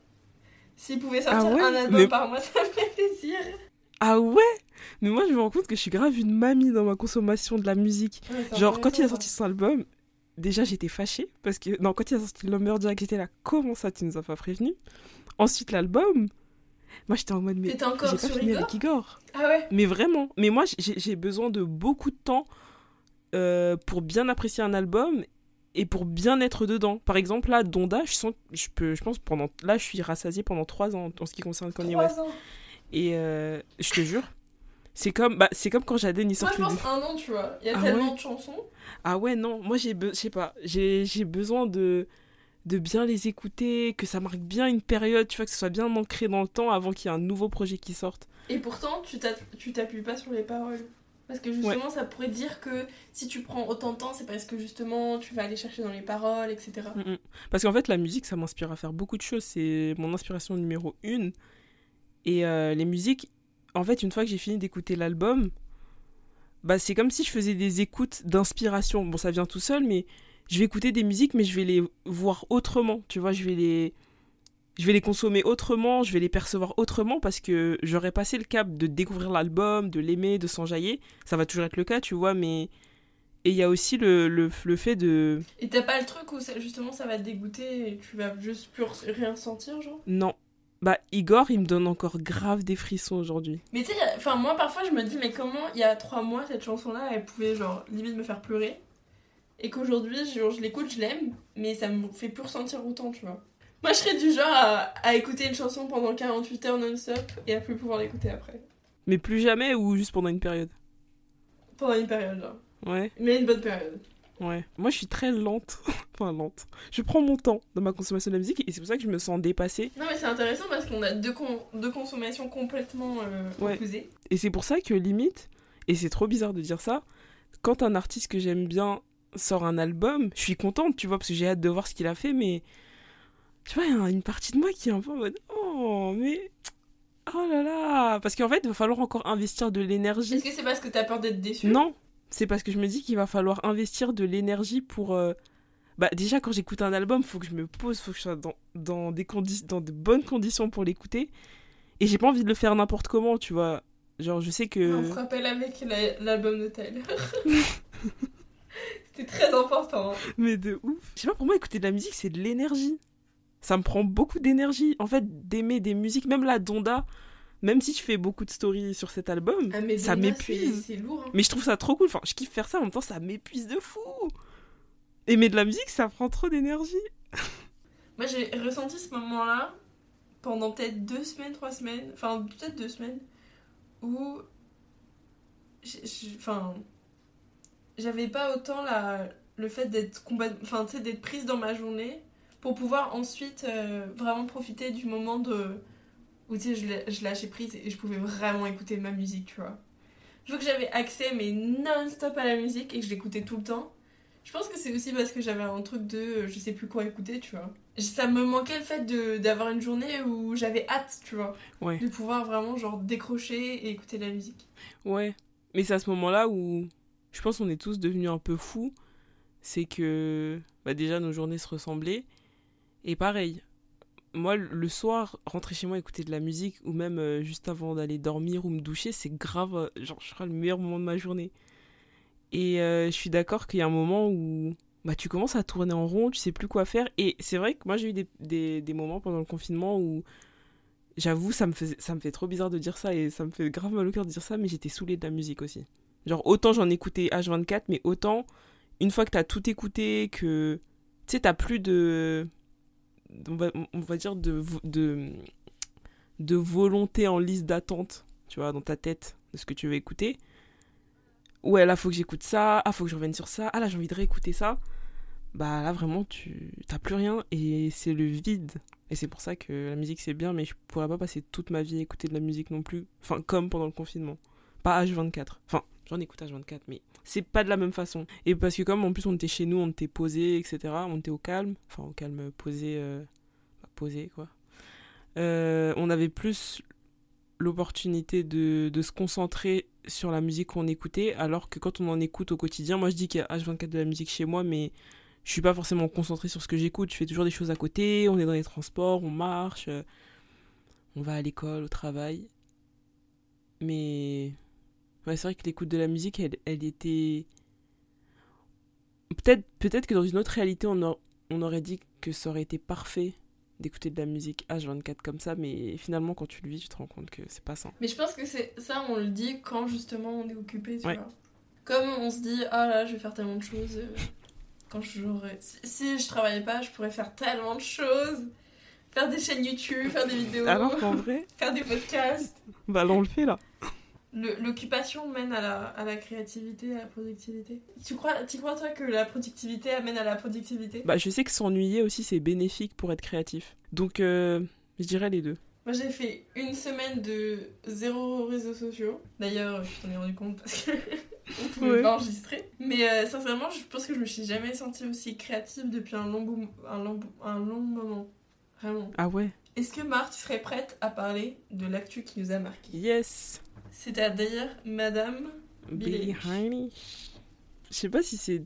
S'il pouvait sortir ah ouais, un album mais... par mois, ça me ferait plaisir. Ah ouais? Mais moi, je me rends compte que je suis grave une mamie dans ma consommation de la musique. Ouais, Genre, quand il a sorti son album, déjà, j'étais fâchée. Parce que, non, quand il a sorti Lumberjack, j'étais là, comment ça, tu nous as pas prévenu Ensuite, l'album. Moi, j'étais en mode, mais j'ai pas fini Igor? avec Igor. Ah ouais Mais vraiment. Mais moi, j'ai besoin de beaucoup de temps euh, pour bien apprécier un album et pour bien être dedans. Par exemple, là, Donda, je sens, je peux, je pense pendant, là, je suis rassasiée pendant trois ans en ce qui concerne Kanye West. Ans. Et euh, je te jure, c'est comme, bah, c'est comme quand Jaden sort. Moi, je pense un an, tu vois. Il y a ah tellement ouais de chansons. Ah ouais, non, moi j'ai, je sais pas, j'ai, j'ai besoin de de bien les écouter, que ça marque bien une période, tu vois, que ce soit bien ancré dans le temps avant qu'il y ait un nouveau projet qui sorte. Et pourtant, tu t'appuies pas sur les paroles. Parce que justement, ça pourrait dire que si tu prends autant de temps, c'est parce que justement, tu vas aller chercher dans les paroles, etc. Mm, mm. Parce qu'en fait, la musique, ça m'inspire à faire beaucoup de choses. C'est mon inspiration numéro une. Et euh, les musiques, en fait, une fois que j'ai fini d'écouter l'album, bah, c'est comme si je faisais des écoutes d'inspiration. Bon, ça vient tout seul, mais je vais écouter des musiques, mais je vais les voir autrement. Tu vois, je vais les, je vais les consommer autrement, je vais les percevoir autrement parce que j'aurais passé le cap de découvrir l'album, de l'aimer, de s'enjailler. Ça va toujours être le cas, tu vois, mais. Et il y a aussi le, le, le fait de. Et t'as pas le truc où ça- justement ça va te dégoûter et tu vas juste plus rien sentir, genre? Non. Bah, Igor, il me donne encore grave des frissons aujourd'hui. Mais tu sais, enfin, moi parfois je me dis, mais comment il y a trois mois cette chanson-là elle pouvait, genre, limite me faire pleurer? Et qu'aujourd'hui, genre, je l'écoute, je l'aime, mais ça me fait plus ressentir autant, tu vois. Moi je serais du genre à, à écouter une chanson pendant 48 heures non-stop et à plus pouvoir l'écouter après. Mais plus jamais ou juste pendant une période? Pendant une période, genre. Ouais, Mais une bonne période. ouais. Moi, je suis très lente. enfin, lente. Je prends mon temps dans ma consommation de la musique et c'est pour ça que je me sens dépassée. Non, mais c'est intéressant parce qu'on a deux, con- deux consommations complètement euh, Ouais. opposées. Et c'est pour ça que limite, et c'est trop bizarre de dire ça, quand un artiste que j'aime bien sort un album, je suis contente, tu vois, parce que j'ai hâte de voir ce qu'il a fait, mais tu vois, il y a une partie de moi qui est un peu en mode oh, mais oh là là, parce qu'en fait, il va falloir encore investir de l'énergie. Est-ce que c'est parce que t'as peur d'être déçu? Non, c'est parce que je me dis qu'il va falloir investir de l'énergie pour. euh, Bah, déjà, quand j'écoute un album, faut que je me pose, faut que je sois dans, dans, des dans de bonnes conditions pour l'écouter. Et j'ai pas envie de le faire n'importe comment, tu vois. Genre, je sais que. On se rappelle avec la- l'album de Tyler. C'était très important. hein. Mais de ouf. Je sais pas, pour moi, écouter de la musique, c'est de l'énergie. Ça me prend beaucoup d'énergie. En fait, d'aimer des musiques, même la Donda, même si je fais beaucoup de stories sur cet album, Ah, mais ça m'épuise. hein. Mais je trouve ça trop cool. Enfin, je kiffe faire ça, en même temps, ça m'épuise de fou. Aimer de la musique, ça prend trop d'énergie. Moi, j'ai ressenti ce moment-là pendant peut-être deux semaines, trois semaines, enfin peut-être deux semaines, où, enfin, j'avais pas autant la, le fait d'être complètement, enfin, tu sais, d'être prise dans ma journée pour pouvoir ensuite euh, vraiment profiter du moment de où tu sais, je, lâchais prise et je pouvais vraiment écouter ma musique, tu vois. Je vois que j'avais accès mais non-stop à la musique et que je l'écoutais tout le temps. Je pense que c'est aussi parce que j'avais un truc de euh, je sais plus quoi écouter, tu vois. Ça me manquait le fait d'avoir une journée où j'avais hâte, tu vois. Ouais. De pouvoir vraiment genre décrocher et écouter de la musique. Ouais. Mais c'est à ce moment-là où je pense qu'on est tous devenus un peu fous. C'est que bah déjà nos journées se ressemblaient. Et pareil, moi le soir, rentrer chez moi écouter de la musique ou même euh, juste avant d'aller dormir ou me doucher, c'est grave, euh, genre je crois le meilleur moment de ma journée. Et euh, je suis d'accord qu'il y a un moment où bah, tu commences à tourner en rond, tu sais plus quoi faire. Et c'est vrai que moi j'ai eu des, des, moments pendant le confinement où J'avoue, ça me, ça me fait trop bizarre de dire ça et ça me fait grave mal au cœur de dire ça, mais j'étais saoulée de la musique aussi. Genre, autant j'en écoutais H24, mais autant, une fois que t'as tout écouté, que. Tu sais, t'as plus de. On va, on va dire de, de. de volonté en liste d'attente, tu vois, dans ta tête, de ce que tu veux écouter. Ouais, là, faut que j'écoute ça. Ah, faut que je revienne sur ça. Ah, là, j'ai envie de réécouter ça. Bah, là, vraiment, tu. T'as plus rien et c'est le vide. Et c'est pour ça que la musique c'est bien, mais je pourrais pas passer toute ma vie à écouter de la musique non plus. Enfin, comme pendant le confinement. Pas H24. Enfin, j'en écoute H24, mais c'est pas de la même façon. Et parce que comme en plus on était chez nous, on était posé, etc. On était au calme. Enfin, au calme, posé. euh, posé, quoi. Euh, on avait plus l'opportunité de, de se concentrer sur la musique qu'on écoutait, alors que quand on en écoute au quotidien, moi je dis qu'il y a H24 de la musique chez moi, mais je suis pas forcément concentrée sur ce que j'écoute. Je fais toujours des choses à côté. On est dans les transports, on marche, euh, on va à l'école, au travail. Mais ouais, c'est vrai que l'écoute de la musique, elle, elle était peut-être peut-être que dans une autre réalité, on, a- on aurait dit que ça aurait été parfait d'écouter de la musique H24 comme ça, mais finalement quand tu le vis, tu te rends compte que c'est pas ça. Mais je pense que c'est ça, on le dit quand justement on est occupé, tu Ouais. vois. Comme on se dit, ah là, je vais faire tellement de choses. euh, quand j'aurais. Si, si je travaillais pas, je pourrais faire tellement de choses. Faire des chaînes YouTube, faire des vidéos, Alors qu'en vrai, faire des podcasts. bah là on le fait là. L'occupation mène à la, à la créativité, à la productivité. Tu crois, tu crois toi que la productivité amène à la productivité? Bah, je sais que s'ennuyer aussi, c'est bénéfique pour être créatif. Donc, euh, je dirais les deux. Moi j'ai fait une semaine de zéro réseaux sociaux. D'ailleurs, je t'en ai rendu compte parce que on pouvait Ouais. pas enregistrer. Mais euh, sincèrement, je pense que je me suis jamais sentie aussi créative depuis un long, un long, un long moment. Vraiment. Ah ouais? Est-ce que Marthe, tu serais prête à parler de l'actu qui nous a marqué? Yes C'est-à-dire Madame Billie Eilish. Je sais pas si c'est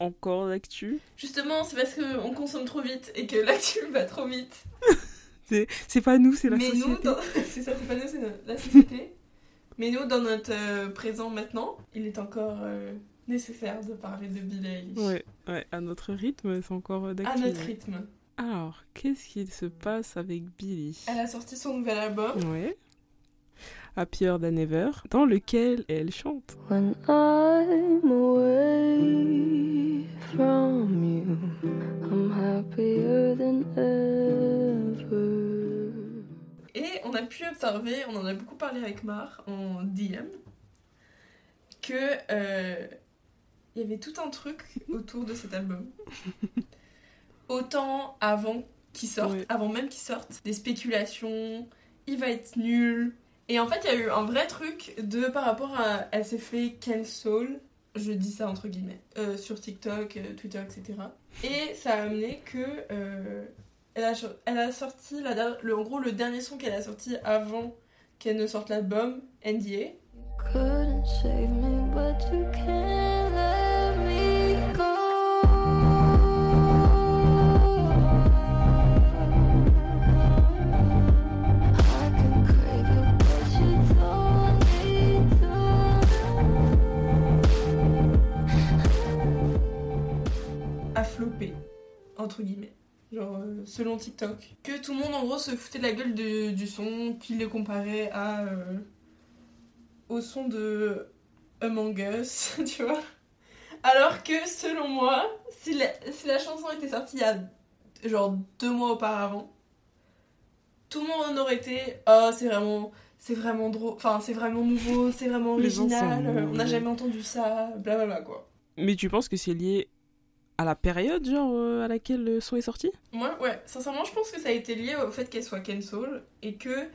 encore l'actu. Justement, c'est parce qu'on consomme trop vite et que l'actu va trop vite. C'est c'est pas nous, c'est la Mais société. dans... c'est ça, c'est pas nous, c'est la société. Mais nous, dans notre euh, présent maintenant, il est encore euh, nécessaire de parler de Billie Eilish. Ouais, ouais, à notre rythme, c'est encore euh, À d'actu. notre rythme. Alors, qu'est-ce qu'il se passe avec Billie Elle a sorti son nouvel album. Ouais. Happier Than Ever, dans lequel elle chante. When I'm away from you, I'm happier than ever. Et on a pu observer, on en a beaucoup parlé avec Mar en DM, que euh, il y avait tout un truc autour de cet album. Autant avant qu'il sorte, Ouais. avant même qu'il sorte, des spéculations, il va être nul. Et en fait, il y a eu un vrai truc de par rapport à. Elle s'est fait cancel, je dis ça entre guillemets, euh, sur TikTok, euh, Twitter, etc. Et ça a amené que. euh, elle, a, sorti, la, le, en gros, le dernier son qu'elle a sorti avant qu'elle ne sorte l'album, NDA. Couldn't save me, but you can't entre guillemets. Genre, euh, selon TikTok. Que tout le monde, en gros, se foutait de la gueule de- du son, qu'il le comparait à. euh, au son de Among Us, tu vois. Alors que, selon moi, si la, si la chanson était sortie il y a genre deux mois auparavant, tout le monde en aurait été. Oh, c'est vraiment. C'est vraiment drôle, enfin c'est vraiment nouveau, c'est vraiment sont original, euh, on n'a jamais entendu ça, blablabla quoi. Mais tu penses que c'est lié à la période, genre, euh, à laquelle le son est sorti Moi, ouais, sincèrement, je pense que ça a été lié au fait qu'elle soit cancel et que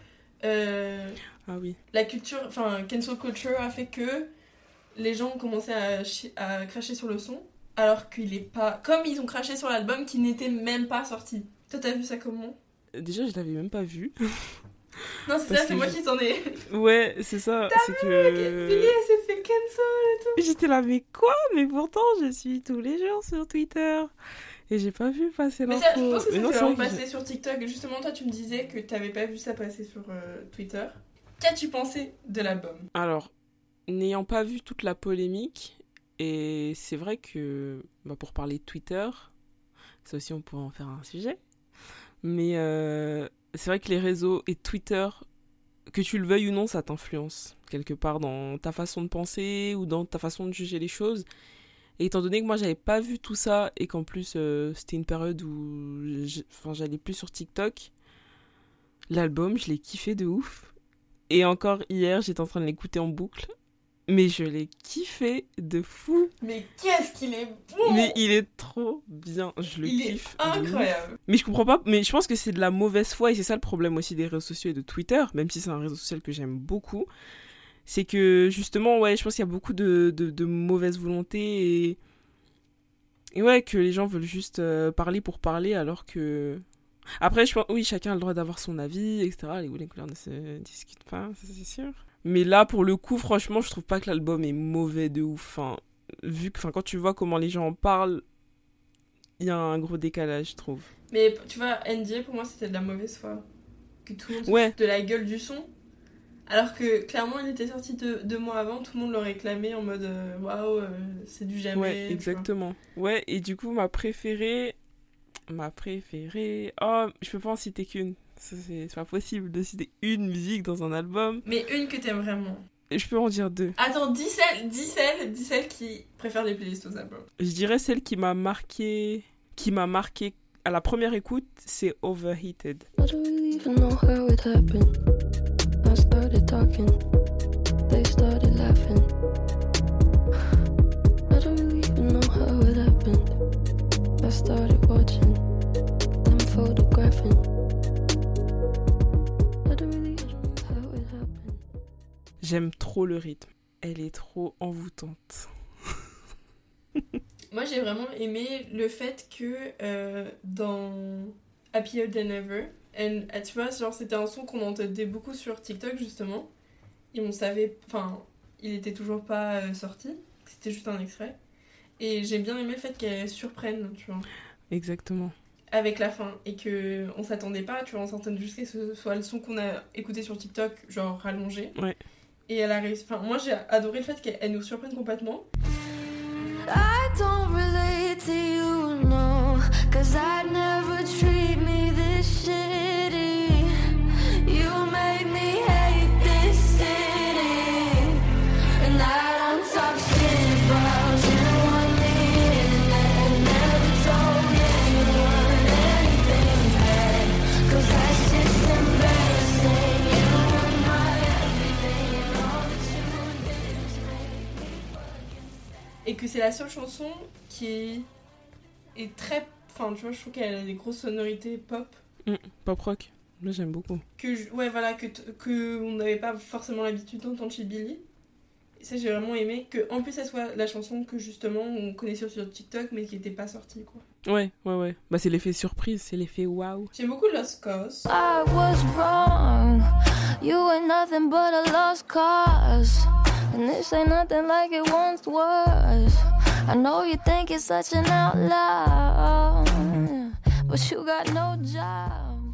euh, Ah oui. la culture, enfin, cancel culture a fait que les gens ont commencé à, à cracher sur le son alors qu'il est pas. Comme ils ont craché sur l'album qui n'était même pas sorti. Toi, t'as vu ça comment? Déjà, je l'avais même pas vu. Non, c'est ça, c'est moi qui t'en ai. Ouais, c'est ça. C'est Billy, que. elle s'est fait cancel. J'étais là, mais quoi? Mais pourtant, je suis tous les jours sur Twitter. Et j'ai pas vu passer Mais l'info. ça, je pense que Mais ça s'est passé sur TikTok. Justement, toi, tu me disais que t'avais pas vu ça passer sur euh, Twitter. Qu'as-tu pensé de l'album? Alors, n'ayant pas vu toute la polémique, et c'est vrai que, bah, pour parler de Twitter, ça aussi on pourrait en faire un sujet, mais euh, c'est vrai que les réseaux et Twitter, que tu le veuilles ou non, ça t'influence quelque part dans ta façon de penser ou dans ta façon de juger les choses. Et étant donné que moi j'avais pas vu tout ça et qu'en plus euh, c'était une période où j'allais plus sur TikTok, l'album je l'ai kiffé de ouf. Et encore hier j'étais en train de l'écouter en boucle, mais je l'ai kiffé de fou. Mais qu'est-ce qu'il est bon Mais il est trop bien, je le Il est kiffe. ouf. incroyable. Mais je comprends pas, mais je pense que c'est de la mauvaise foi et c'est ça le problème aussi des réseaux sociaux et de Twitter, même si c'est un réseau social que j'aime beaucoup. C'est que justement, ouais, je pense qu'il y a beaucoup de, de, de mauvaise volonté et. Et ouais, que les gens veulent juste euh, parler pour parler alors que. Après, je pense, oui, chacun a le droit d'avoir son avis, etc. Les goûts, les couleurs ne se discutent pas, ça c'est sûr. Mais là, pour le coup, franchement, je trouve pas que l'album est mauvais de ouf. Enfin, vu que, enfin, quand tu vois comment les gens en parlent, il y a un gros décalage, je trouve. Mais tu vois, NDA pour moi c'était de la mauvaise foi. Que tout le monde Ouais. de la gueule du son. Alors que clairement il était sorti deux, deux mois avant, tout le monde le réclamait en mode euh, waouh, euh, c'est du jamais. Ouais, exactement. Ouais, et du coup, ma préférée. Ma préférée. Oh, je peux pas en citer qu'une. C'est pas possible de citer une musique dans un album. Mais une que t'aimes vraiment. Et je peux en dire deux. Attends, dis celle, dis celle, dis celle qui préfère les playlists aux albums. Je dirais celle qui m'a marqué. Qui m'a marqué à la première écoute, c'est Overheated. I don't even know how it happened. I started talking. they started J'aime trop le rythme. Elle est trop envoûtante. Moi, j'ai vraiment aimé le fait que euh, dans Happier Than Ever, elle- elle- tu vois, genre, c'était un son qu'on entendait beaucoup sur TikTok, justement. Et on savait. Enfin, il était toujours pas euh, sorti. C'était juste un extrait. Et j'ai bien aimé le fait qu'elle surprenne, tu vois, Exactement. avec la fin. Et que on s'attendait pas, tu vois, on s'attendait jusqu'à ce que ce soit le son qu'on a écouté sur TikTok, genre rallongé. Ouais. Et elle a réussi. Enfin, moi, j'ai adoré le fait qu'elle elle nous surprenne complètement. Et que c'est la seule chanson qui est très enfin tu vois je trouve qu'elle a des grosses sonorités pop Pop rock. Moi, j'aime beaucoup. que je- ouais voilà que t- que on n'avait pas forcément l'habitude d'entendre chez Billy et ça j'ai vraiment aimé que en plus ça soit la chanson que justement on connaissait sur TikTok mais qui n'était pas sortie quoi Ouais, ouais, ouais. Bah, c'est l'effet surprise, c'est l'effet waouh. j'aime beaucoup Lost Cause I was wrong. You ain't nothing but a lost cause. And this ain't nothing like it once was. I know you think you're such an outlaw. But you got no job.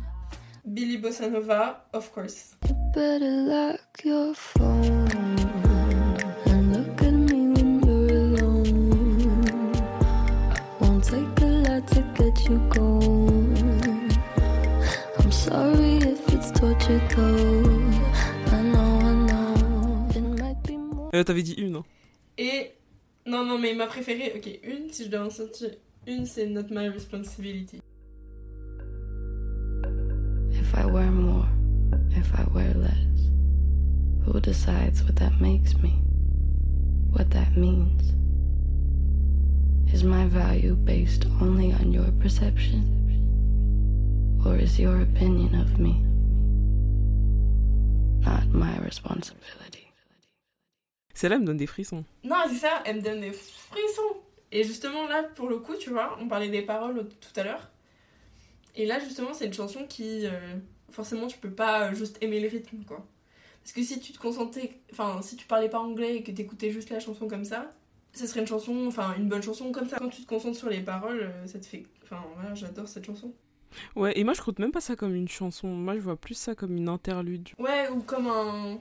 Billy Bossa Nova of course You better lock your phone. And look at me when you're alone. Won't take a lot to get you going. I'm sorry if it's torture though. Euh, T'avais dit une, hein et non non mais ma préférée ok une si je dois en sortir une c'est Not My Responsibility If I wear more, if I wear less, who decides what that makes me? What that means? Is my value based only on your perception? Or is your opinion of me? Not my responsibility? Celle-là me donne des frissons. Non, c'est ça, elle me donne des frissons. Et justement, là, pour le coup, tu vois, on parlait des paroles tout à l'heure. Et là, justement, c'est une chanson qui. euh, forcément, tu peux pas euh, juste aimer le rythme, quoi. Parce que si tu te concentrais. Enfin, si tu parlais pas anglais et que t'écoutais juste la chanson comme ça, ce serait une chanson. Enfin, une bonne chanson comme ça. Quand tu te concentres sur les paroles, euh, ça te fait. Enfin, voilà, j'adore cette chanson. Ouais, et moi, je compte même pas ça comme une chanson. Moi, je vois plus ça comme une interlude. Ouais, ou comme un.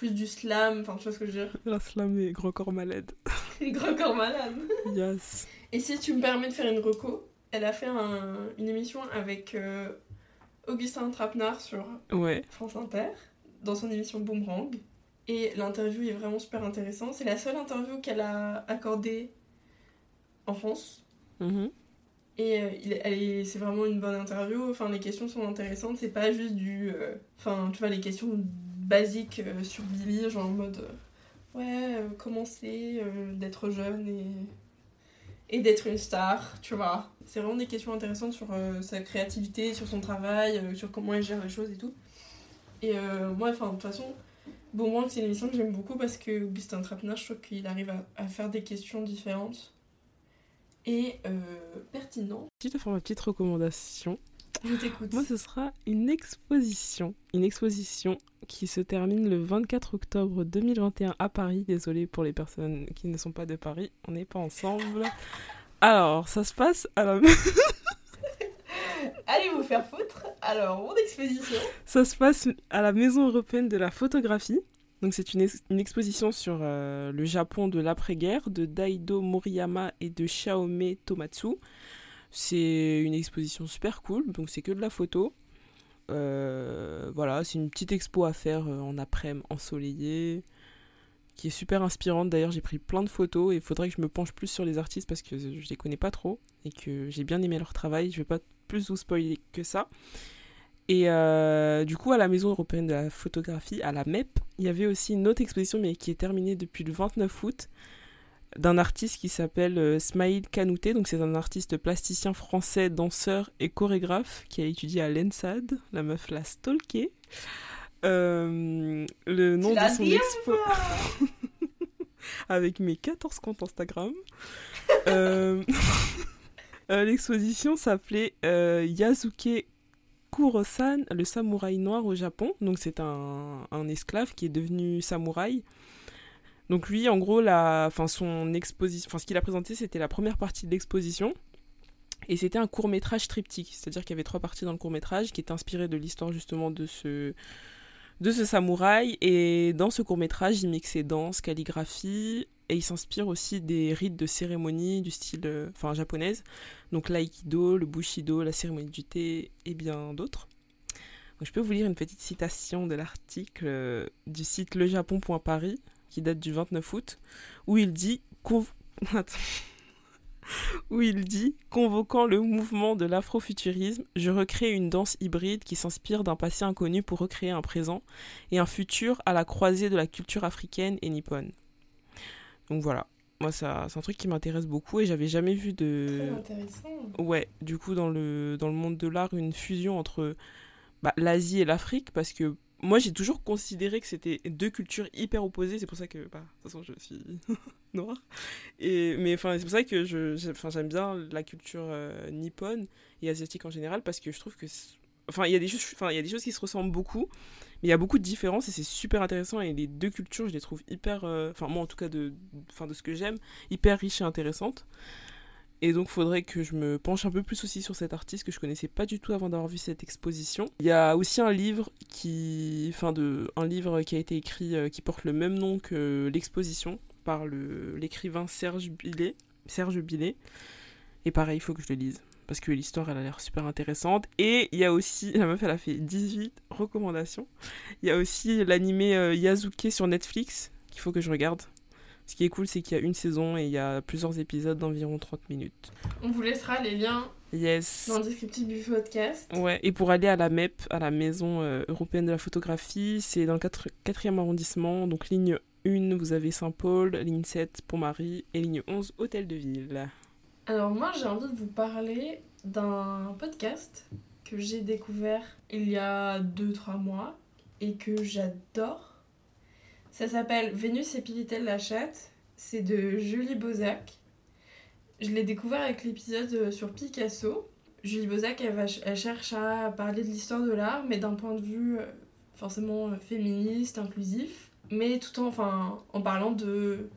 Plus du slam, enfin, tu vois ce que je veux dire? La slam et gros corps malade. Gros corps malade. Yes. Et si tu me permets de faire une reco, elle a fait un- une émission avec euh, Augustin Trapenard sur Ouais. France Inter, dans son émission Boomerang. Et l'interview est vraiment super intéressante. C'est la seule interview qu'elle a accordée en France. Mhm. Et euh, c'est vraiment une bonne interview. Enfin, les questions sont intéressantes. C'est pas juste du. euh, Enfin, tu vois, les questions basiques euh, sur Billy, genre en mode. euh, ouais, euh, comment c'est d'être jeune et. et d'être une star, tu vois. C'est vraiment des questions intéressantes sur sa créativité, sur son travail, sur comment elle gère les choses et tout. Et moi, enfin, de toute façon, Boomerang, c'est une émission que j'aime beaucoup parce que Augustin Trapenard, je trouve qu'il arrive à, faire des questions différentes et pertinentes. Si te fais ma petite recommandation, Je t'écoute. moi, ce sera une exposition. Une exposition qui se termine le 24 octobre 2021 à Paris. Désolée pour les personnes qui ne sont pas de Paris, on n'est pas ensemble. Alors, ça se passe à la... Allez vous faire foutre. Alors, mon exposition. Ça se passe à la Maison européenne de la photographie. Donc c'est une, ex- une exposition sur euh, le Japon de l'après-guerre de Daido Moriyama et de Xiaome Tomatsu. C'est une exposition super cool, donc c'est que de la photo. Euh, voilà, c'est une petite expo à faire euh, en après-midi ensoleillé, qui est super inspirante. D'ailleurs, j'ai pris plein de photos et il faudrait que je me penche plus sur les artistes parce que je les connais pas trop et que j'ai bien aimé leur travail. Je vais pas plus vous spoiler que ça. Et euh, du coup, à la Maison européenne de la photographie, à la MEP, il y avait aussi une autre exposition, mais qui est terminée depuis le 29 août, d'un artiste qui s'appelle euh, Smaïl Kanouté. Donc, c'est un artiste plasticien français, danseur et chorégraphe qui a étudié à l'ENSAD. La meuf l'a stalké. Euh, le nom de son expo. Avec mes 14 comptes Instagram. Euh, euh, L'exposition s'appelait euh, Yasuke Kurosan, le samouraï noir au Japon. Donc c'est un, un esclave qui est devenu samouraï. Donc lui, en gros, son exposition, ce qu'il a présenté, c'était la première partie de l'exposition. Et c'était un court métrage triptyque, c'est-à-dire qu'il y avait trois parties dans le court métrage qui est inspiré de l'histoire justement de ce, de ce samouraï. Et dans ce court métrage, il mixait danse, calligraphie, et il s'inspire aussi des rites de cérémonie du style euh, enfin japonaise donc l'aïkido le bushido la cérémonie du thé et bien d'autres je peux vous lire une petite citation de l'article euh, du site lejapon.paris qui date du 29 août où il dit où il dit convoquant le mouvement de l'afrofuturisme je recrée une danse hybride qui s'inspire d'un passé inconnu pour recréer un présent et un futur à la croisée de la culture africaine et nippone. Donc voilà, moi ça, c'est un truc qui m'intéresse beaucoup et j'avais jamais vu Très de... intéressant. Ouais, du coup dans le, dans le monde de l'art, une fusion entre bah, l'Asie et l'Afrique parce que moi j'ai toujours considéré que c'était deux cultures hyper opposées, c'est pour ça que, bah, de toute façon je suis noire. Et, mais enfin c'est pour ça que je, j'aime bien la culture euh, nippone et asiatique en général parce que je trouve que... Enfin, il y a des choses, enfin, il y a des choses qui se ressemblent beaucoup, mais il y a beaucoup de différences et c'est super intéressant et les deux cultures, je les trouve hyper, euh, enfin moi en tout cas de, enfin de ce que j'aime, hyper riches et intéressantes. Et donc faudrait que je me penche un peu plus aussi sur cet artiste que je connaissais pas du tout avant d'avoir vu cette exposition. Il y a aussi un livre qui, enfin de, un livre qui a été écrit euh, qui porte le même nom que l'exposition par le l'écrivain Serge Billet, Serge Billet. Et pareil, il faut que je le lise parce que l'histoire elle a l'air super intéressante. Et il y a aussi, la meuf elle a fait 18 recommandations. Il y a aussi l'animé euh, Yazuke sur Netflix qu'il faut que je regarde. Ce qui est cool, c'est qu'il y a une saison et il y a plusieurs épisodes d'environ 30 minutes. On vous laissera les liens Yes. dans le descriptif du podcast. Ouais, et pour aller à la MEP, à la Maison euh, européenne de la photographie, c'est dans le 4, 4e arrondissement. Donc ligne 1, vous avez Saint-Paul, ligne 7, Pont-Marie, et ligne 11, Hôtel de Ville. Alors moi j'ai envie de vous parler d'un podcast que j'ai découvert il y a 2-3 mois et que j'adore. Ça s'appelle Vénus et Pilitel la chatte. C'est de Julie Bozac. Je l'ai découvert avec l'épisode euh, sur Picasso. Julie Bozac, elle, va, elle cherche à parler de l'histoire de l'art, mais d'un point de vue euh, forcément euh, féministe, inclusif, mais tout en, enfin, en parlant de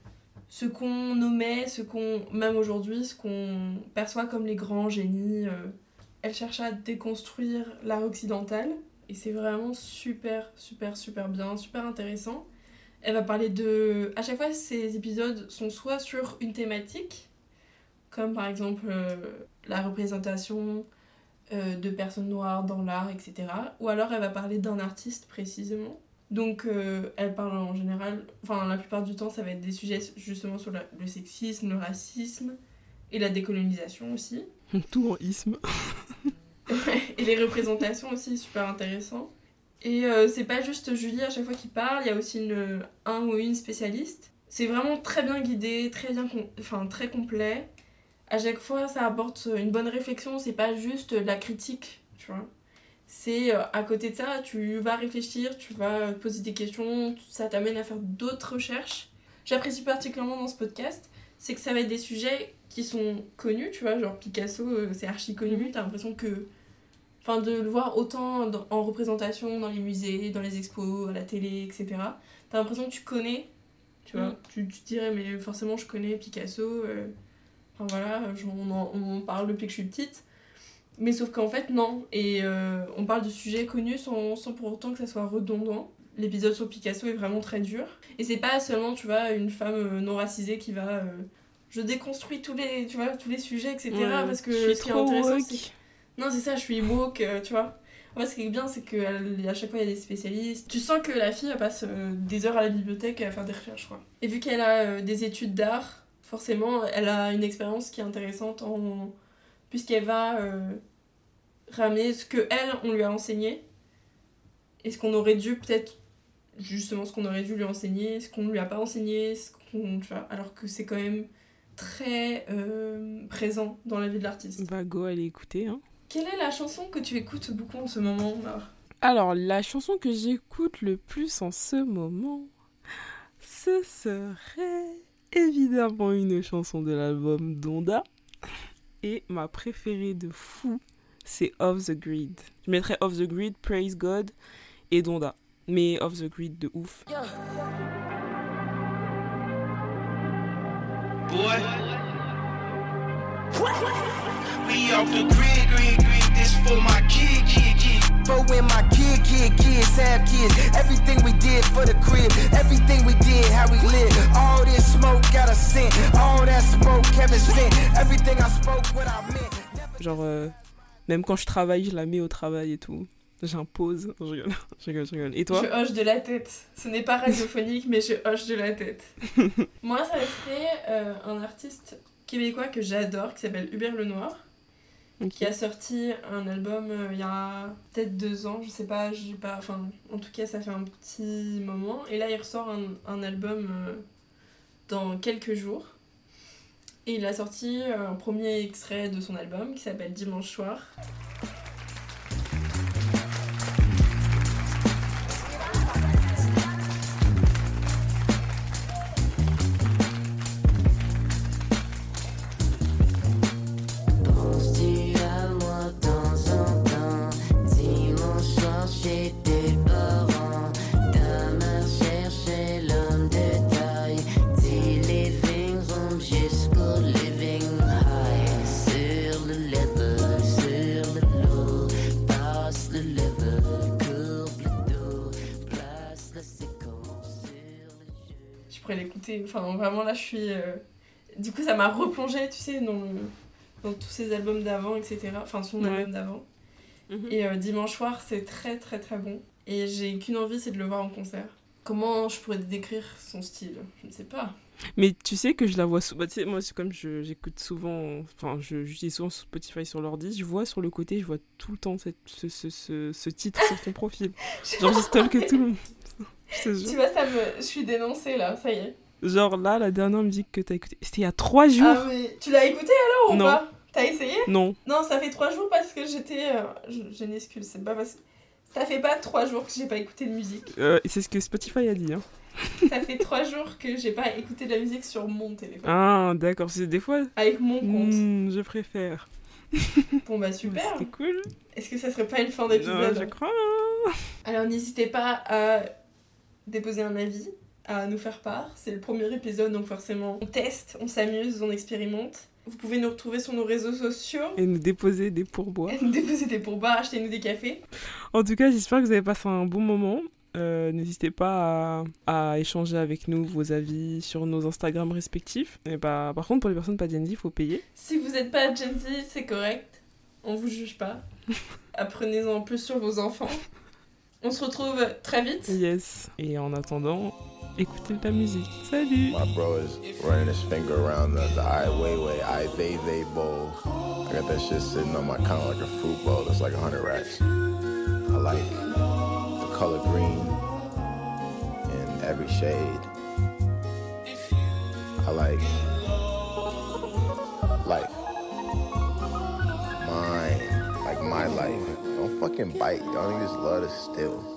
ce qu'on nommait, ce qu'on, même aujourd'hui, ce qu'on perçoit comme les grands génies. elle cherche à déconstruire l'art occidental et c'est vraiment super, super, super bien, super intéressant. Elle va parler de. À chaque fois, ces épisodes sont soit sur une thématique, comme par exemple euh, la représentation euh, de personnes noires dans l'art, etc. Ou alors elle va parler d'un artiste précisément. Donc euh, elle parle en général, enfin la plupart du temps, ça va être des sujets justement sur la- le sexisme, le racisme et la décolonisation aussi. Tout en isme. et les représentations aussi, super intéressant. Et euh, c'est pas juste Julie à chaque fois qui parle, il y a aussi une, un ou une spécialiste. C'est vraiment très bien guidé, très bien, enfin très complet. À chaque fois, ça apporte une bonne réflexion, c'est pas juste la critique, tu vois. C'est euh, à côté de ça, tu vas réfléchir, tu vas poser des questions, ça t'amène à faire d'autres recherches. J'apprécie particulièrement dans ce podcast, c'est que ça va être des sujets qui sont connus, tu vois, genre Picasso, euh, c'est archi connu, t'as l'impression que. Enfin, de le voir autant dans- en représentation dans les musées, dans les expos, à la télé, etc. T'as l'impression que tu connais, tu vois. Mm. Tu, dirais, mais forcément, je connais Picasso. euh, Enfin voilà, je- on en, on parle depuis que je suis petite. Mais sauf qu'en fait, non. Et euh, on parle de sujets connus sans, sans pour autant que ça soit redondant. L'épisode sur Picasso est vraiment très dur. Et c'est pas seulement, tu vois, une femme euh, non racisée qui va. euh, je déconstruis tous les, tu vois, tous les sujets, etc. Ouais, parce que je suis ce qui est trop intéressant, non, c'est ça, je suis woke, euh, tu vois. En fait, ce qui est bien, c'est qu'à chaque fois, il y a des spécialistes. Tu sens que la fille, passe euh, des heures à la bibliothèque à faire des recherches, quoi. Et vu qu'elle a euh, des études d'art, forcément, elle a une expérience qui est intéressante en... puisqu'elle va ramener ce que elle, on lui a enseigné et ce qu'on aurait dû peut-être justement ce qu'on aurait dû lui enseigner, ce qu'on ne lui a pas enseigné, ce qu'on, tu vois, alors que c'est quand même très présent dans la vie de l'artiste. Bah, go, allez écouter. Hein. Quelle est la chanson que tu écoutes beaucoup en ce moment, Mar Alors, la chanson que j'écoute le plus en ce moment, ce serait évidemment une chanson de l'album Donda. Et ma préférée de fou, c'est Off the Grid. Je mettrais Off the Grid, Praise God et Donda. Mais Off the Grid de ouf. boy. We off the grid, grid, grid. This for my kid, kid, kid. For when my kid, kid, kids have kids. Everything we did for the crib. Everything we did, how we live. All this smoke got a scent. All that smoke Kevin sent. Everything I spoke, what I meant. Genre, euh, même quand je travaille, je la mets au travail et tout. J'impose. Je rigole, je rigole, je rigole. Et toi Je hoche de la tête. Ce n'est pas radiophonique, mais je hoche de la tête. Moi, ça serait euh, un artiste québécois que j'adore, qui s'appelle Hubert Lenoir, Ok. qui a sorti un album euh, il y a peut-être deux ans, je sais pas, j'ai pas, enfin, en tout cas, ça fait un petit moment. Et là, il ressort un, un album euh, dans quelques jours. Et il a sorti euh, un premier extrait de son album qui s'appelle Dimanche soir. Enfin, vraiment, là, je suis. euh, Du coup, ça m'a replongé, tu sais, dans, dans tous ses albums d'avant, etc. Enfin, son Ouais. album d'avant. Mhm. Et euh, Dimanche soir, c'est très, très, très bon. Et j'ai qu'une envie, c'est de le voir en concert. Comment je pourrais décrire son style? Je ne sais pas. Mais tu sais que je la vois souvent. Bah, tu sais, moi, c'est comme j'écoute souvent. Enfin, je- j'utilise souvent Spotify sur l'ordi. Je vois sur le côté, je vois tout le temps cette, ce, ce, ce, ce titre sur ton profil. Genre, je stalk tout le monde. Tu vois, ça me... je suis dénoncée là, ça y est. Genre là, la dernière musique que t'as écoutée, c'était il y a trois jours. Ah, mais tu l'as écouté alors ou Non. pas? T'as essayé? Non. Non, ça fait trois jours parce que j'étais. euh, je- J'ai une excuse, c'est pas parce Ça fait pas trois jours que j'ai pas écouté de musique. Euh, c'est ce que Spotify a dit. Hein. Ça fait trois jours que j'ai pas écouté de la musique sur mon téléphone. Ah, d'accord. C'est des fois. Avec mon compte. hmm, je préfère. Bon bah super. C'était cool. Est-ce que ça serait pas une fin d'épisode? Je crois. Alors n'hésitez pas à déposer un avis, à nous faire part. C'est le premier épisode, donc forcément on teste, on s'amuse, on expérimente. Vous pouvez nous retrouver sur nos réseaux sociaux. Et nous déposer des pourboires. Nous déposer des pourboires, achetez-nous des cafés. En tout cas, j'espère que vous avez passé un bon moment. Euh, N'hésitez pas à, à échanger avec nous vos avis sur nos Instagram respectifs. Et bah, par contre, pour les personnes pas Gen Z, il faut payer. Si vous n'êtes pas Gen Z, c'est correct. On vous juge pas. Apprenez-en plus sur vos enfants. On se retrouve très vite. Yes. Et en attendant, écoutez de la musique. Salut My bro is running his finger around the, the I Weiwei, I Veve bowl. I got that shit sitting on my counter like a fruit bowl. It's like 100 racks. I like the color green in every shade. I like life. Mine. Like my life. Don't fucking bite. Y'all niggas love to steal.